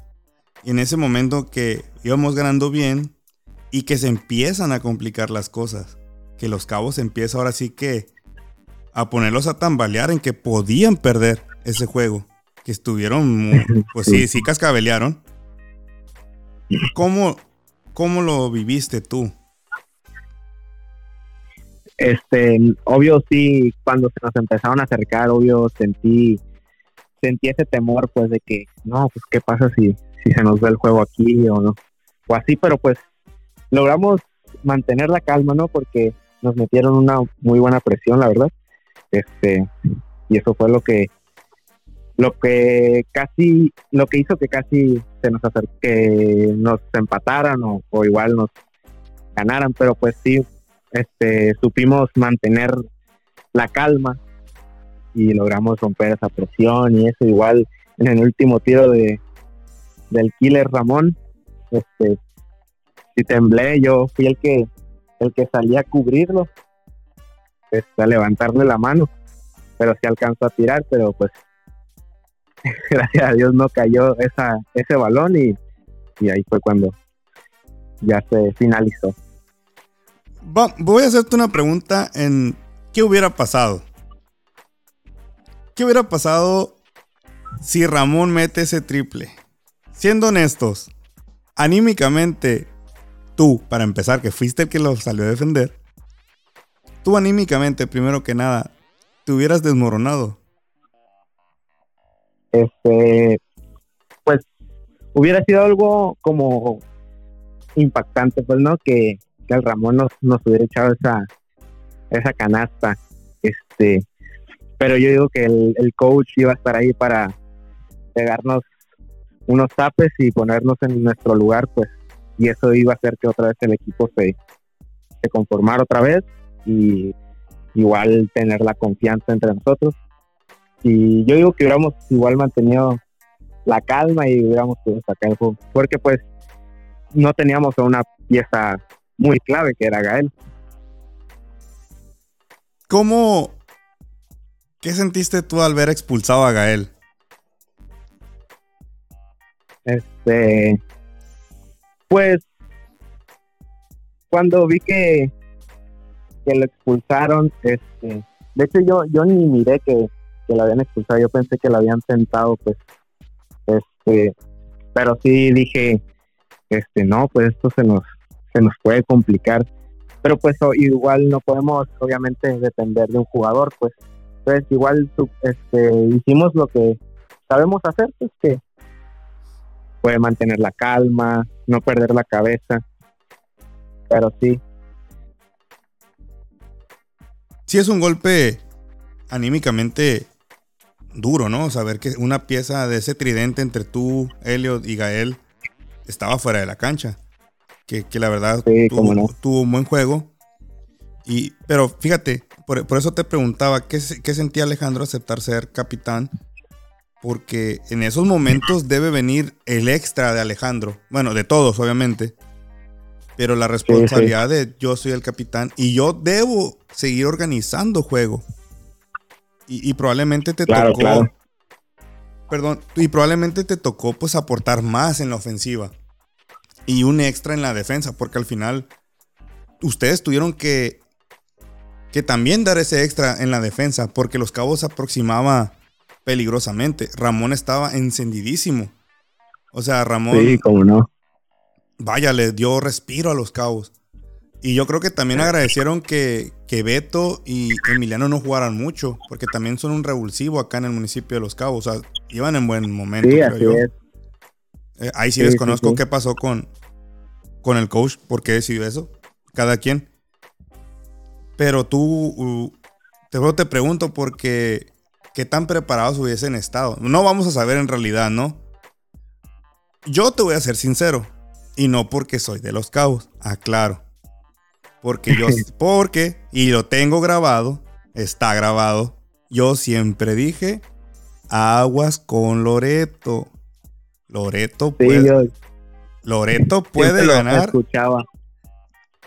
En ese momento que íbamos ganando bien y que se empiezan a complicar las cosas. Que los cabos empiezan ahora sí que a ponerlos a tambalear en que podían perder ese juego. Que estuvieron, *laughs* pues sí, sí cascabelearon. ¿Cómo, cómo lo viviste tú? Este, obvio sí, cuando se nos empezaron a acercar, obvio sentí, sentí ese temor, pues, de que, no, pues, ¿qué pasa si, si se nos ve el juego aquí o no? O así, pero pues, logramos mantener la calma, ¿no? Porque nos metieron una muy buena presión, la verdad. Este, y eso fue lo que, lo que casi, lo que hizo que casi se nos acerque, nos empataran o, o igual nos ganaran, pero pues sí, este, supimos mantener la calma y logramos romper esa presión y eso. Igual en el último tiro de del killer Ramón este si temblé. Yo fui el que el que salía a cubrirlo este, a levantarle la mano pero sí alcanzó a tirar pero pues *laughs* gracias a Dios no cayó ese balón y, y ahí fue cuando ya se finalizó voy a hacerte una pregunta en qué hubiera pasado. ¿Qué hubiera pasado si Ramón mete ese triple? Siendo honestos, anímicamente, tú, para empezar, que fuiste el que lo salió a defender, tú anímicamente, primero que nada, te hubieras desmoronado. Este, pues hubiera sido algo como impactante, pues, ¿no? Que, que el Ramón nos, nos hubiera echado esa, esa canasta. Este, pero yo digo que el, el coach iba a estar ahí para pegarnos unos tapes y ponernos en nuestro lugar, pues, y eso iba a hacer que otra vez el equipo se, se conformara otra vez y igual tener la confianza entre nosotros. Y yo digo que hubiéramos igual mantenido la calma y hubiéramos podido sacar el juego, porque pues no teníamos una pieza muy clave que era Gael. ¿Cómo, qué sentiste tú al ver expulsado a Gael? Este, pues, cuando vi que, que lo expulsaron, este, de hecho yo, yo ni miré que, que lo habían expulsado, yo pensé que lo habían sentado, pues, este, pero sí dije, este, no, pues esto se nos, se nos puede complicar. Pero pues igual no podemos obviamente depender de un jugador, pues. Entonces igual este, hicimos lo que sabemos hacer, pues que puede mantener la calma, no perder la cabeza. Pero sí. Sí es un golpe anímicamente duro, ¿no? Saber que una pieza de ese tridente entre tú, Elliot y Gael estaba fuera de la cancha que, la verdad tuvo, un buen juego. Y, pero fíjate, por, eso te preguntaba, ¿qué, ¿qué, sentía Alejandro aceptar ser capitán? Porque en esos momentos debe venir el extra de Alejandro. Bueno, de todos, obviamente. Pero la responsabilidad de yo soy el capitán y yo debo seguir organizando juego. Y, probablemente te tocó. Perdón, y probablemente te tocó pues aportar más en la ofensiva y un extra en la defensa, porque al final ustedes tuvieron que, que también dar ese extra en la defensa, porque los cabos se aproximaba peligrosamente. Ramón estaba encendidísimo. O sea, Ramón. Sí, cómo no. Vaya, le dio respiro a los cabos. Y yo creo que también agradecieron que, que Beto y Emiliano no jugaran mucho, porque también son un revulsivo acá en el municipio de Los Cabos. O sea, iban en buen momento. Sí, así Es. Eh, ahí sí, desconozco qué pasó con, con el coach, por qué decidió eso. Cada quien. Pero tú, te, te pregunto porque qué tan preparados hubiesen estado. No vamos a saber en realidad, ¿no? Yo te voy a ser sincero. Y no porque soy de los cabos, aclaro. Porque yo, *laughs* porque, y lo tengo grabado, está grabado. Yo siempre dije, aguas con Loreto. Loreto puede, Loreto puede ganar. Escuchaba.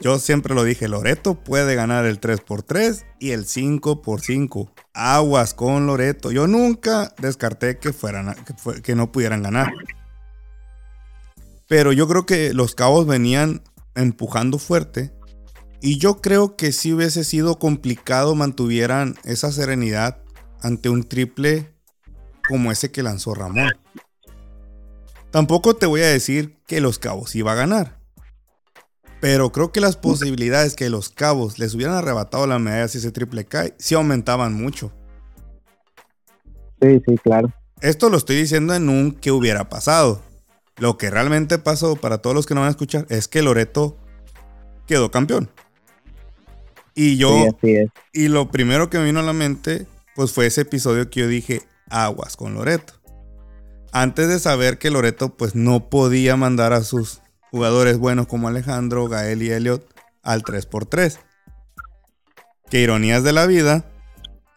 Yo siempre lo dije, Loreto puede ganar el 3x3 y el 5x5. Aguas con Loreto. Yo nunca descarté que, fueran, que, que no pudieran ganar. Pero yo creo que los cabos venían empujando fuerte. Y yo creo que si hubiese sido complicado mantuvieran esa serenidad ante un triple como ese que lanzó Ramón. Tampoco te voy a decir que los cabos iba a ganar. Pero creo que las posibilidades que los cabos les hubieran arrebatado la medalla si ese triple cae, sí aumentaban mucho. Sí, sí, claro. Esto lo estoy diciendo en un que hubiera pasado. Lo que realmente pasó para todos los que no van a escuchar es que Loreto quedó campeón. Y yo, y lo primero que me vino a la mente, pues fue ese episodio que yo dije, aguas con Loreto. Antes de saber que Loreto pues no podía mandar a sus jugadores buenos como Alejandro, Gael y Elliot al 3x3. Que ironías de la vida,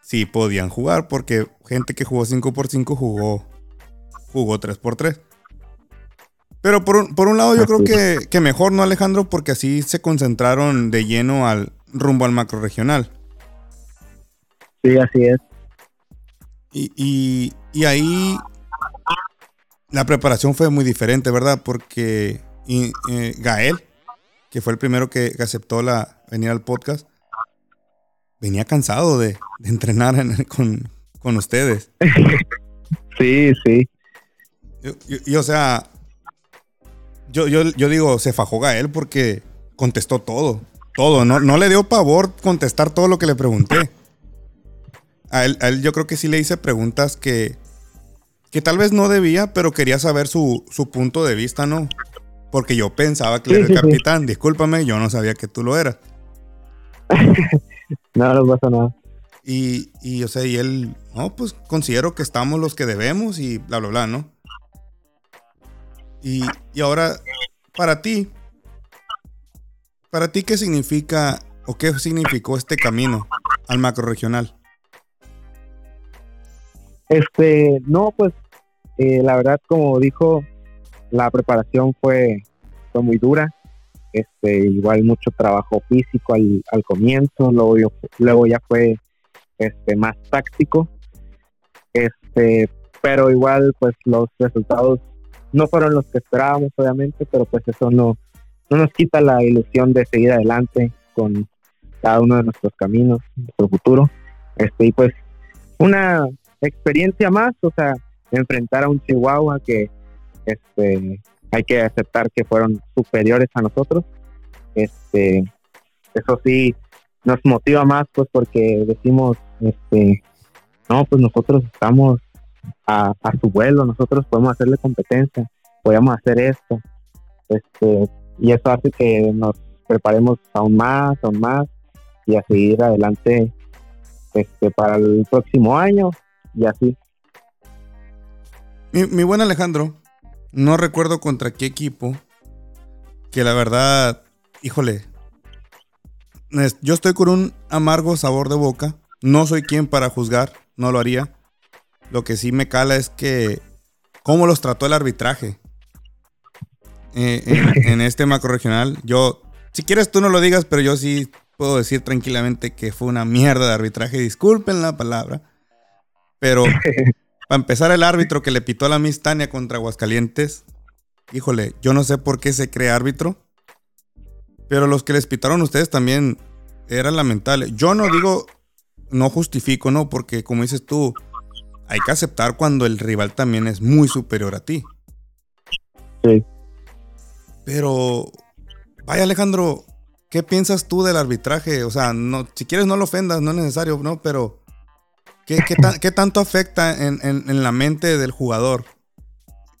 sí podían jugar porque gente que jugó 5x5 jugó, jugó 3x3. Pero por un, lado yo creo que, que, mejor, ¿no, Alejandro? Porque así se concentraron de lleno al rumbo al macro regional. Sí, así es. Y, y, y ahí la preparación fue muy diferente, ¿verdad? Porque y eh, Gael, que fue el primero que, aceptó la venir al podcast, venía cansado de, entrenar con, ustedes. *laughs* Sí, sí. Y, o sea, yo, yo, yo, digo, se fajó Gael porque contestó todo. Todo. No, no le dio pavor contestar todo lo que le pregunté. A él, a él, yo creo que sí le hice preguntas que, que tal vez no debía, pero quería saber su, su punto de vista, ¿no? Porque yo pensaba que era el capitán. Discúlpame, yo no sabía que tú lo eras. *laughs* no, no pasa nada. Y, y, o sea, y él, no, pues considero que estamos los que debemos y bla, bla, bla, ¿no? Y, y ahora, para ti, para ti, ¿qué significa o qué significó este camino al macro regional? Este, no, pues, eh, la verdad, como dijo la preparación fue, fue muy dura, este, igual mucho trabajo físico al, al comienzo, luego, luego ya fue este, más táctico, este, pero igual pues los resultados no fueron los que esperábamos obviamente, pero pues eso no, no nos quita la ilusión de seguir adelante con cada uno de nuestros caminos, nuestro futuro, este, y pues una experiencia más, o sea, enfrentar a un Chihuahua que este, hay que aceptar que fueron superiores a nosotros. Este, eso sí nos motiva más, pues, porque decimos, este, no, pues nosotros estamos a, su vuelo, nosotros podemos hacerle competencia, podemos hacer esto, este, y eso hace que nos preparemos aún más, aún más, y a seguir adelante, este, para el próximo año, y así. Mi, mi buen Alejandro, no recuerdo contra qué equipo. Que la verdad, híjole. Yo estoy con un amargo sabor de boca. No soy quien para juzgar, no lo haría. Lo que sí me cala es que cómo los trató el arbitraje eh, *laughs* en, este macro regional. Yo, si quieres tú no lo digas, pero yo sí puedo decir tranquilamente que fue una mierda de arbitraje. Disculpen la palabra, pero *laughs* Para empezar, el árbitro que le pitó a la Miss Tania contra Aguascalientes, híjole, yo no sé por qué se cree árbitro, pero los que les pitaron a ustedes también eran lamentables. Yo no digo, no justifico, no, porque como dices tú, hay que aceptar cuando el rival también es muy superior a ti. Sí. Pero, vaya Alejandro, ¿qué piensas tú del arbitraje? O sea, no, si quieres no lo ofendas, no es necesario, ¿no? Pero ¿Qué, tanto afecta en, la mente del jugador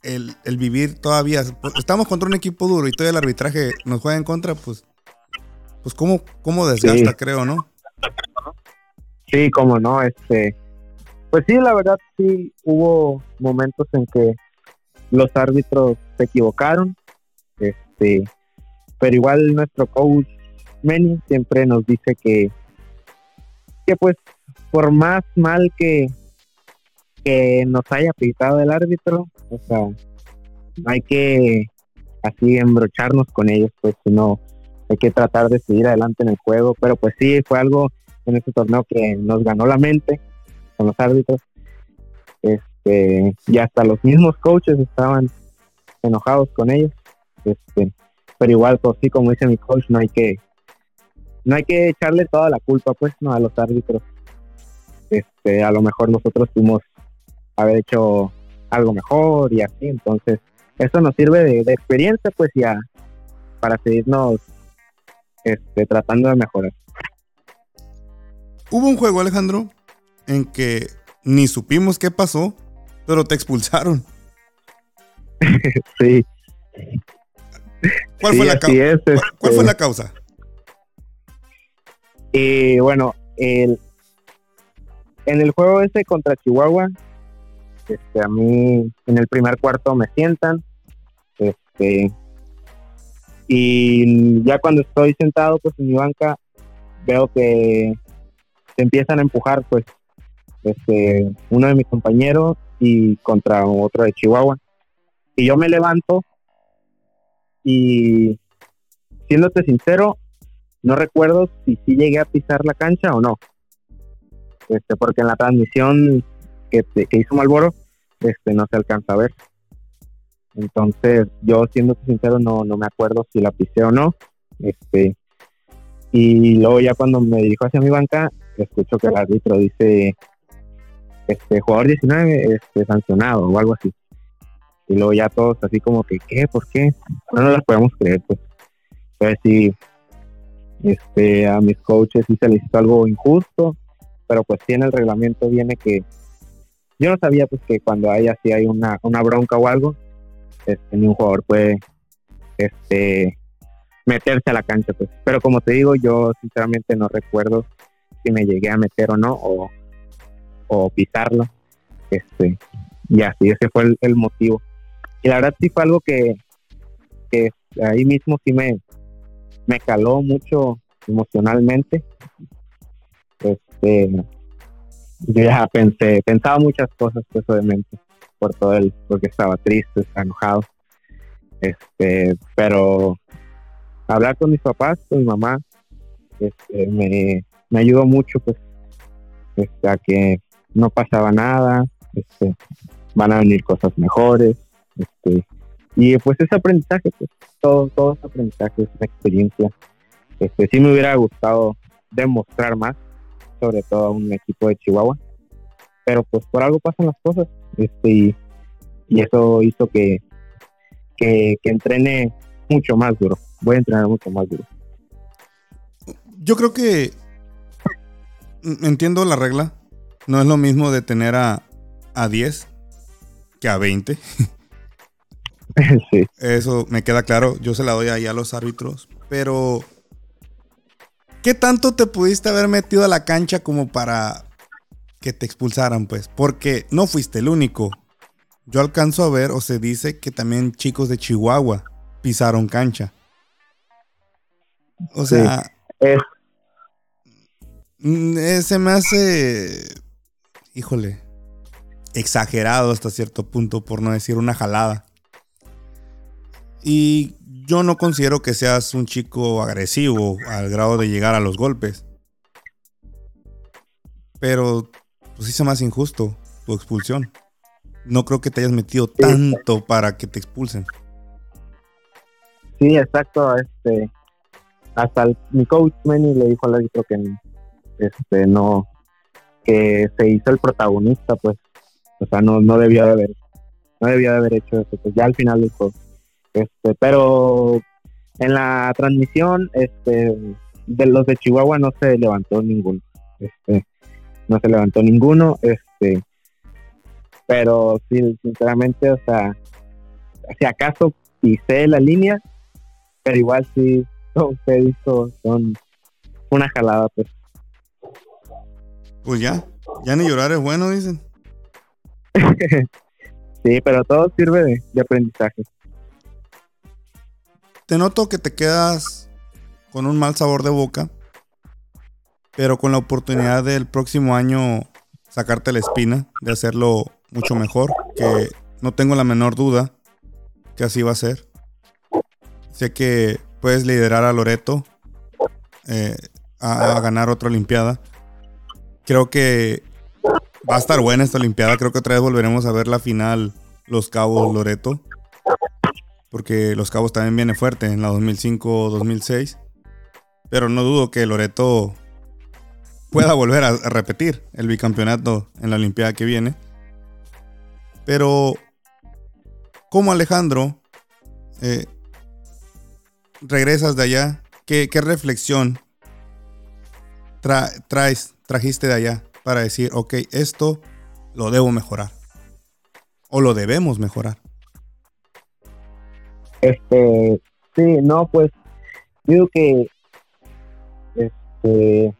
el, vivir todavía? Estamos contra un equipo duro y todo el arbitraje nos juega en contra, pues, pues cómo, cómo desgasta, creo, ¿no? Sí, cómo no, este, pues sí, la verdad sí hubo momentos en que los árbitros se equivocaron, este, pero igual nuestro coach Manny siempre nos dice que, que pues por más mal que, que nos haya pitado el árbitro, o sea, hay que así embrocharnos con ellos, pues si no, hay que tratar de seguir adelante en el juego, pero pues sí, fue algo en este torneo que nos ganó la mente con los árbitros. Este, y hasta los mismos coaches estaban enojados con ellos. Este, pero igual, pues sí, como dice mi coach, no hay que no hay que echarle toda la culpa, pues, no a los árbitros. Este, a lo mejor nosotros pudimos haber hecho algo mejor y así, entonces eso nos sirve de, experiencia, pues, ya para seguirnos este, tratando de mejorar. Hubo un juego, Alejandro, en que ni supimos qué pasó, pero te expulsaron. *laughs* sí. ¿Cuál, fue, la ¿Cuál, fue este. la causa? Y bueno, el, en el juego ese contra Chihuahua, este, a mí en el primer cuarto me sientan, este, y ya cuando estoy sentado pues en mi banca veo que se empiezan a empujar pues este uno de mis compañeros y contra otro de Chihuahua y yo me levanto y siéndote sincero no recuerdo si sí llegué a pisar la cancha o no este porque en la transmisión que, que hizo Malboro este no se alcanza a ver entonces, yo siendo sincero no, no me acuerdo si la pisé o no. Este, y luego ya cuando me dirijo hacia mi banca, escucho que el árbitro dice este jugador 19 este sancionado o algo así. Y luego ya todos así como que ¿qué? ¿Por qué? No nos las podemos creer, pues. Entonces sí, este, a mis coaches sí se les hizo algo injusto, pero pues sí en el reglamento viene que yo no sabía pues que cuando hay así hay una, una bronca o algo, este, ni un jugador puede este meterse a la cancha pues pero como te digo yo sinceramente no recuerdo si me llegué a meter o no o, o pisarlo este y así ese fue el, motivo y la verdad sí fue algo que, que ahí mismo sí me me caló mucho emocionalmente este yo ya pensé pensaba muchas cosas pues obviamente por todo el, porque estaba triste, estaba enojado. Este, pero hablar con mis papás, con mi mamá, este, me, me ayudó mucho, pues, este, a que no pasaba nada, este, van a venir cosas mejores, este, y pues ese aprendizaje, pues, todo, todo aprendizaje, esa experiencia, este, sí me hubiera gustado demostrar más, sobre todo a un equipo de Chihuahua, pero pues por algo pasan las cosas, este, y, eso hizo que, que, entrene mucho más duro. Voy a entrenar mucho más duro. Yo creo que entiendo la regla. No es lo mismo de tener a, a 10 que a 20. *laughs* sí. Eso me queda claro. Yo se la doy ahí a los árbitros. Pero, ¿qué tanto te pudiste haber metido a la cancha como para que te expulsaran, pues? Porque no fuiste el único. Yo alcanzo a ver, o se dice que también chicos de Chihuahua pisaron cancha. O sea, mm, se me hace, híjole, exagerado hasta cierto punto, por no decir una jalada. Y yo no considero que seas un chico agresivo al grado de llegar a los golpes. Pero pues sí se hace injusto tu expulsión no creo que te hayas metido tanto para que te expulsen. Sí, exacto. Este, hasta mi coach Manny le dijo al árbitro que este no que se hizo el protagonista, pues, o sea, no no debía de haber no debía de haber hecho eso, pues ya al final dijo, este, pero en la transmisión, este, de los de Chihuahua no se levantó ninguno, este, no se levantó ninguno, este, pero sí, sinceramente, o sea, si acaso pisé la línea, pero igual sí, todo usted hizo son una jalada, pues. Pues ya, ya ni llorar es bueno, dicen. *laughs* sí, pero todo sirve de, de aprendizaje. Te noto que te quedas con un mal sabor de boca, pero con la oportunidad del próximo año sacarte la espina, de hacerlo mucho mejor, que no tengo la menor duda que así va a ser. Sé que puedes liderar a Loreto eh, a, ganar otra Olimpiada. Creo que va a estar buena esta Olimpiada. Creo que otra vez volveremos a ver la final Los Cabos Loreto. Porque Los Cabos también viene fuerte en la 2005-2006. Pero no dudo que Loreto pueda volver a, repetir el bicampeonato en la Olimpiada que viene. Pero, como Alejandro, eh, regresas de allá, ¿qué, reflexión traes, trajiste de allá para decir, ok, esto lo debo mejorar? ¿O lo debemos mejorar? Este, sí, no, pues digo que, este,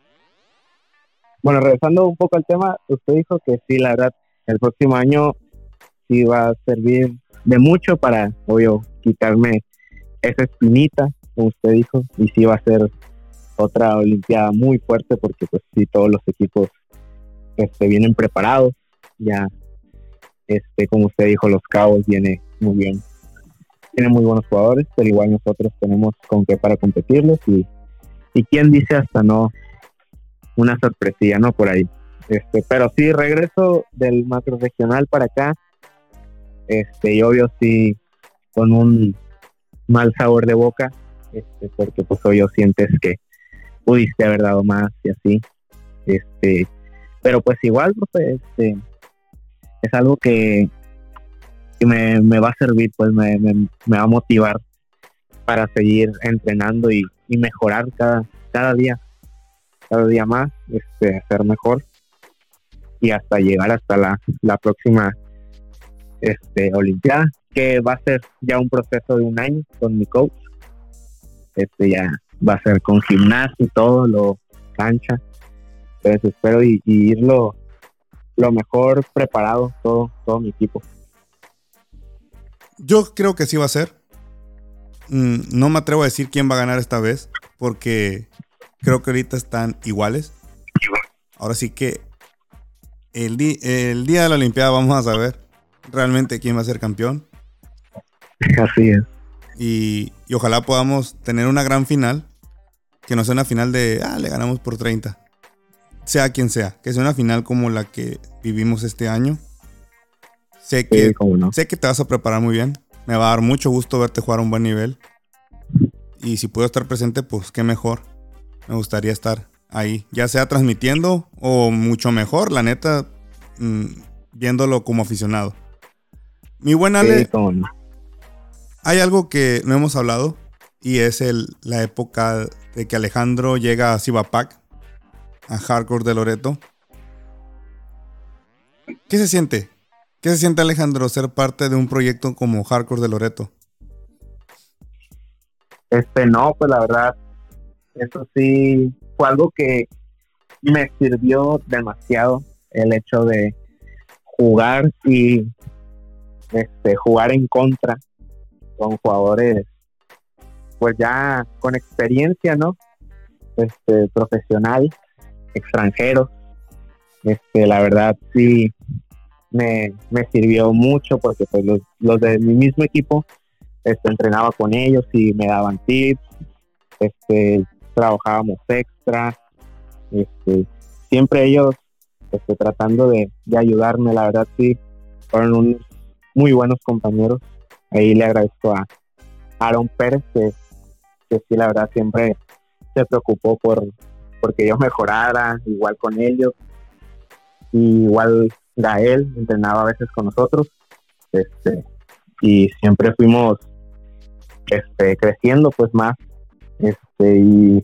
bueno, regresando un poco al tema, usted dijo que sí, la verdad, el próximo año sí va a servir de mucho para, obvio, quitarme esa espinita, como usted dijo, y sí va a ser otra Olimpiada muy fuerte porque pues sí todos los equipos este, vienen preparados, ya este como usted dijo los Cabos viene muy bien, tiene muy buenos jugadores, pero igual nosotros tenemos con qué para competirles y, y quién dice hasta no una sorpresilla, ¿no? Por ahí. Este, pero sí, regreso del macro regional para acá. Este, y obvio sí, con un mal sabor de boca, este, porque pues obvio sientes que pudiste haber dado más y así. Este, pero pues igual, pues, este, es algo que, que me, me, va a servir, pues me, me, va a motivar para seguir entrenando y, y mejorar cada, cada día cada día más, este, ser mejor y hasta llegar hasta la, la próxima este, Olimpiada, que va a ser ya un proceso de un año con mi coach. Este ya va a ser con gimnasio y todo, lo cancha. Entonces espero y, irlo lo mejor preparado todo, todo mi equipo. Yo creo que sí va a ser. Mm, no me atrevo a decir quién va a ganar esta vez, porque Creo que ahorita están iguales. Ahora sí que el, el día de la Olimpiada vamos a saber realmente quién va a ser campeón. Así es. Y, ojalá podamos tener una gran final. Que no sea una final de, ah, le ganamos por 30. Sea quien sea. Que sea una final como la que vivimos este año. Sé que, sé que te vas a preparar muy bien. Me va a dar mucho gusto verte jugar a un buen nivel. Y si puedo estar presente, pues qué mejor me gustaría estar ahí, ya sea transmitiendo o mucho mejor, la neta, mm, viéndolo como aficionado. Mi buen Ale, hay algo que no hemos hablado y es el, la época de que Alejandro llega a Cibapac, a Hardcore de Loreto. ¿Qué se siente? ¿Qué se siente Alejandro ser parte de un proyecto como Hardcore de Loreto? Este, no, pues la verdad, eso sí fue algo que me sirvió demasiado el hecho de jugar y este jugar en contra con jugadores pues ya con experiencia no este profesional extranjeros este la verdad sí me, sirvió mucho porque pues los, los de mi mismo equipo este entrenaba con ellos y me daban tips este trabajábamos extra, este, siempre ellos este, tratando de, ayudarme, la verdad sí, fueron unos muy buenos compañeros. Ahí le agradezco a Aaron Pérez, que, sí, la verdad siempre se preocupó por porque yo mejorara, igual con ellos. Y igual Gael entrenaba a veces con nosotros. Este, y siempre fuimos este, creciendo pues más este, y,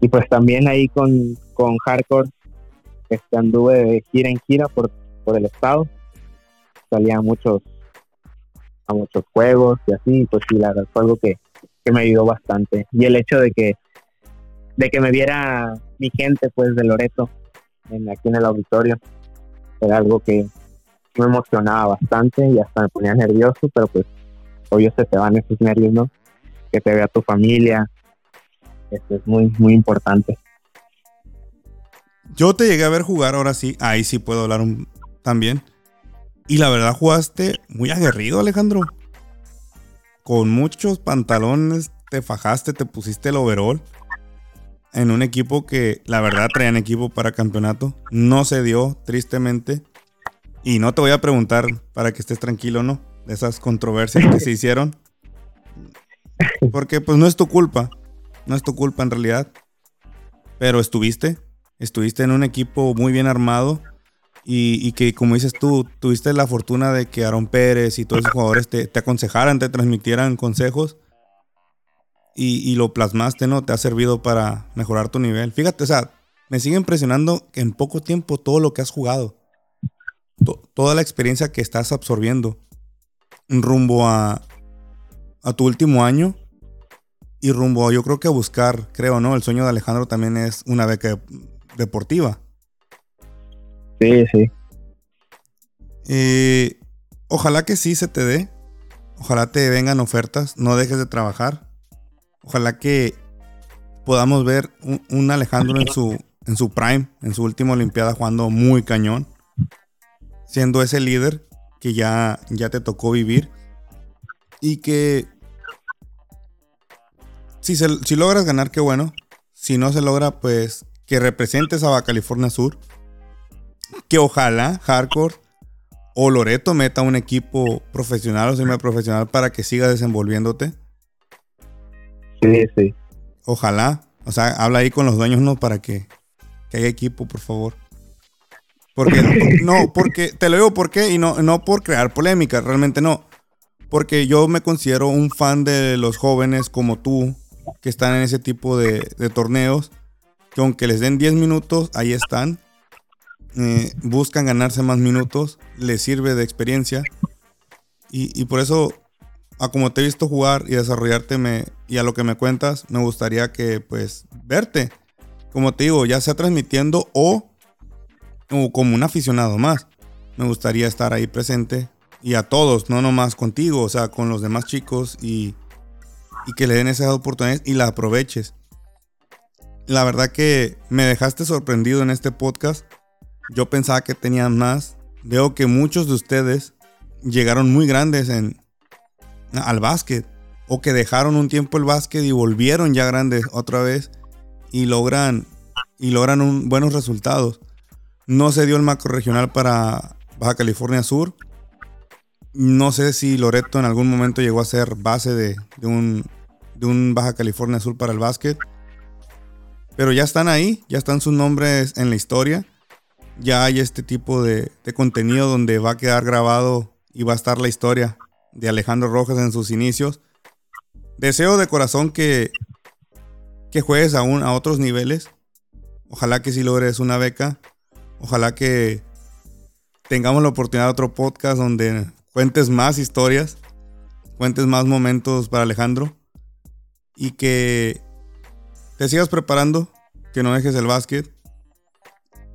y pues también ahí con, con Hardcore este, anduve de gira en gira por, por el estado. Salía muchos, a muchos juegos y así, pues sí, la verdad fue algo que, me ayudó bastante. Y el hecho de que, de que me viera mi gente pues de Loreto en, aquí en el auditorio era algo que me emocionaba bastante y hasta me ponía nervioso, pero pues obvio se te van esos nervios, ¿no? Que te vea tu familia, esto es muy, muy importante. Yo te llegué a ver jugar, ahora sí, ahí sí puedo hablar también. Y la verdad jugaste muy aguerrido, Alejandro. Con muchos pantalones te fajaste, te pusiste el overall en un equipo que la verdad traían equipo para campeonato. No se dio, tristemente. Y no te voy a preguntar para que estés tranquilo, ¿no? De esas controversias que se *laughs* hicieron. Porque pues no es tu culpa. No es tu culpa en realidad. Pero estuviste. Estuviste en un equipo muy bien armado. Y, que como dices tú, tuviste la fortuna de que Aaron Pérez y todos esos jugadores te, te aconsejaran, te transmitieran consejos y, lo plasmaste, ¿no? Te ha servido para mejorar tu nivel. Fíjate, o sea, me sigue impresionando que en poco tiempo todo lo que has jugado, toda la experiencia que estás absorbiendo rumbo a, a tu último año y rumbo a, yo creo que a buscar, creo, ¿no? El sueño de Alejandro también es una beca deportiva. Sí, sí. Eh, ojalá que sí se te dé. Ojalá te vengan ofertas. No dejes de trabajar. Ojalá que podamos ver un, Alejandro en su, en su prime, en su última Olimpiada, jugando muy cañón. Siendo ese líder que ya, ya te tocó vivir. Y que si, si logras ganar, qué bueno. Si no se logra, pues que representes a California Sur. Que ojalá Hardcore o Loreto meta un equipo profesional o semi-profesional para que siga desenvolviéndote. Sí, sí. Ojalá. O sea, habla ahí con los dueños, ¿no? Para que, haya equipo, por favor. Porque, *laughs* no, porque, te lo digo por qué, y no, no por crear polémica, realmente no. Porque yo me considero un fan de los jóvenes como tú, que están en ese tipo de, torneos, que aunque les den 10 minutos, ahí están. Eh, buscan ganarse más minutos, les sirve de experiencia. Y, y por eso a como te he visto jugar y desarrollarte me, y a lo que me cuentas, me gustaría que pues verte, como te digo, ya sea transmitiendo o, como un aficionado más. Me gustaría estar ahí presente y a todos, no nomás contigo, o sea, con los demás chicos y, y que le den esas oportunidades y la aproveches. La verdad que me dejaste sorprendido en este podcast. Yo pensaba que tenían más. Veo que muchos de ustedes llegaron muy grandes en, al básquet. O que dejaron un tiempo el básquet y volvieron ya grandes otra vez y logran, y logran buenos resultados. No se dio el macro regional para Baja California Sur. No sé si Loreto en algún momento llegó a ser base de, un, de un Baja California Sur para el básquet. Pero ya están ahí, ya están sus nombres en la historia. Ya hay este tipo de, de contenido donde va a quedar grabado y va a estar la historia de Alejandro Rojas en sus inicios. Deseo de corazón que, que juegues aún a otros niveles. Ojalá que si logres una beca. Ojalá que tengamos la oportunidad de otro podcast donde cuentes más historias, cuentes más momentos para Alejandro y que te sigas preparando, que no dejes el básquet.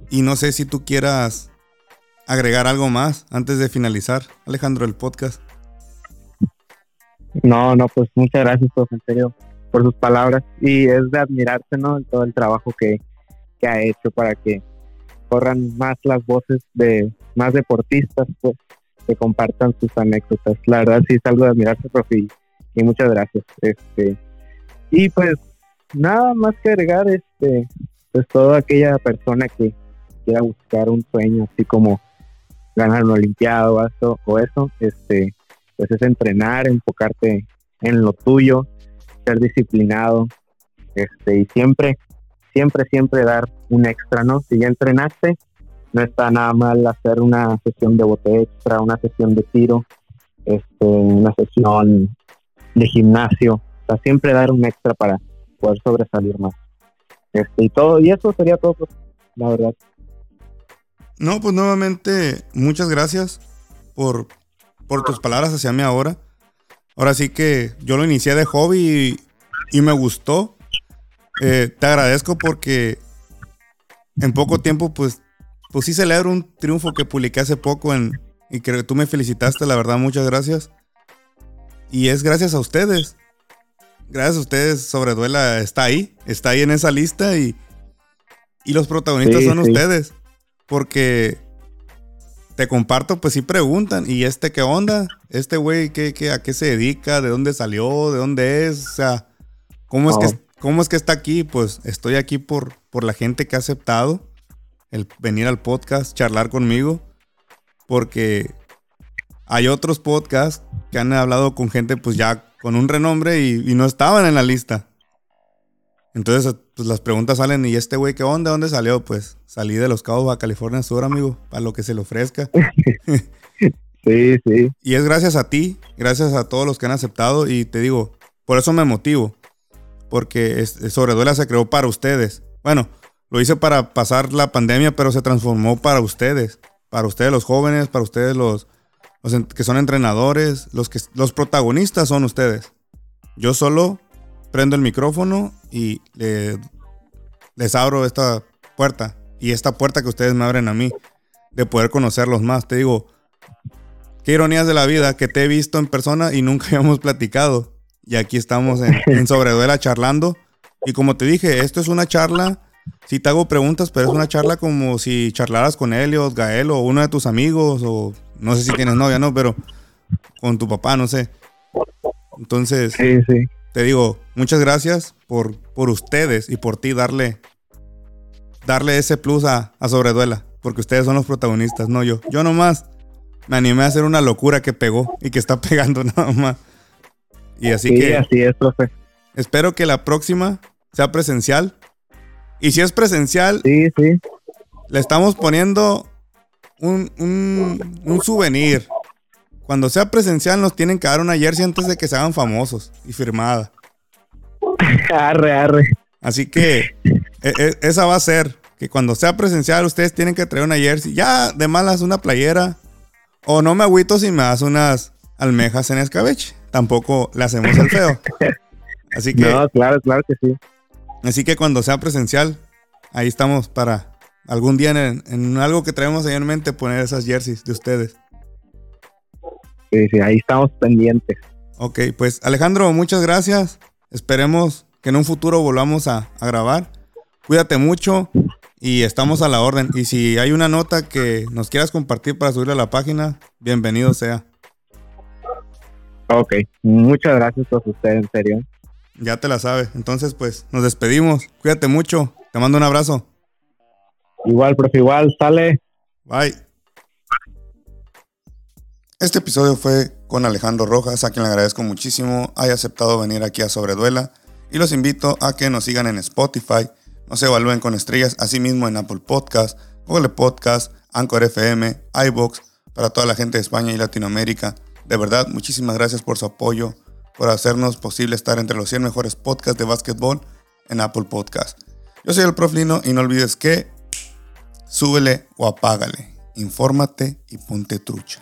Y no sé si tú quieras agregar algo más antes de finalizar, Alejandro, el podcast. No, no, pues muchas gracias, profe, en serio, por sus palabras. Y es de admirarse, ¿no? Todo el trabajo que, ha hecho para que corran más las voces de más deportistas, pues, que compartan sus anécdotas. La verdad sí es algo de admirarse, profe, y, muchas gracias. Este, y pues nada más que agregar, este, pues toda aquella persona que quiera buscar un sueño, así como ganar un olimpiado o eso, o eso, este, pues es entrenar, enfocarte en lo tuyo, ser disciplinado, este, y siempre, siempre, siempre dar un extra, ¿no? Si ya entrenaste, no está nada mal hacer una sesión de bote extra, una sesión de tiro, este, una sesión de gimnasio, o sea, siempre dar un extra para poder sobresalir más. Este, y todo, y eso sería todo, la verdad. No, pues nuevamente, muchas gracias por por tus palabras hacia mí ahora. Ahora sí que yo lo inicié de hobby y, me gustó. Eh, te agradezco porque en poco tiempo, pues, pues sí celebro un triunfo que publiqué hace poco en, y que tú me felicitaste, la verdad, muchas gracias. Y es gracias a ustedes. Gracias a ustedes, Sobreduela está ahí, está ahí en esa lista y, y los protagonistas son ustedes. Porque te comparto, pues sí preguntan, ¿y este qué onda? ¿Este güey qué, qué, a qué se dedica? ¿De dónde salió? ¿De dónde es? O sea, ¿Cómo es, que, ¿Cómo es que está aquí? Pues estoy aquí por, por la gente que ha aceptado el venir al podcast, charlar conmigo, porque hay otros podcasts que han hablado con gente pues ya con un renombre y, no estaban en la lista. Entonces, pues las preguntas salen, ¿y este güey qué onda? ¿Dónde salió? Pues salí de Los Cabos a California Sur, amigo, para lo que se le ofrezca. *laughs* sí, sí. Y es gracias a ti, gracias a todos los que han aceptado y te digo, por eso me motivo, porque Sobreduela se creó para ustedes. Bueno, lo hice para pasar la pandemia, pero se transformó para ustedes, para ustedes los jóvenes, para ustedes los, que son entrenadores, los, que, los protagonistas son ustedes. Yo solo prendo el micrófono y les abro esta puerta. Y esta puerta que ustedes me abren a mí, de poder conocerlos más. Te digo, qué ironías de la vida que te he visto en persona y nunca *laughs* habíamos platicado. Y aquí estamos en, *laughs* en Sobreduela charlando. Y como te dije, esto es una charla. Si te hago preguntas, pero es una charla como si charlaras con Helios, Gael o uno de tus amigos o no sé si tienes novia, ¿no? Pero con tu papá, no sé. Entonces, te digo, muchas gracias por, por ustedes y por ti darle, darle ese plus a, a Sobreduela, porque ustedes son los protagonistas, no yo. Yo nomás me animé a hacer una locura que pegó y que está *laughs* pegando nada más. Y así que. Así es, profe. Espero que la próxima sea presencial. Y si es presencial, sí, sí. le estamos poniendo un, un, souvenir. Cuando sea presencial nos tienen que dar una jersey antes de que se hagan famosos y firmada. Arre, arre. Así que e, e, esa va a ser. Que cuando sea presencial ustedes tienen que traer una jersey. Ya de malas una playera. O no me agüito si me das unas almejas en escabeche. Tampoco le hacemos el feo. Así que. *laughs* No, claro, claro que sí. Así que cuando sea presencial, ahí estamos para algún día en, algo que traemos ahí en mente poner esas jerseys de ustedes. Sí, sí, ahí estamos pendientes. Ok, pues Alejandro, muchas gracias. Esperemos que en un futuro volvamos a, grabar. Cuídate mucho y estamos a la orden. Y si hay una nota que nos quieras compartir para subirla a la página, bienvenido sea. Ok, muchas gracias por usted, en serio. Ya te la sabes. Entonces, pues, nos despedimos. Cuídate mucho. Te mando un abrazo. Igual, profe, igual, sale. Bye. Este episodio fue con Alejandro Rojas, a quien le agradezco muchísimo haya aceptado venir aquí a Sobreduela y los invito a que nos sigan en Spotify, nos evalúen con estrellas, asimismo en Apple Podcast, Google Podcast, Anchor FM, iBox, para toda la gente de España y Latinoamérica. De verdad, muchísimas gracias por su apoyo, por hacernos posible estar entre los 100 mejores podcasts de básquetbol en Apple Podcast. Yo soy el Prof Lino y no olvides que súbele o apágale. Infórmate y ponte trucha.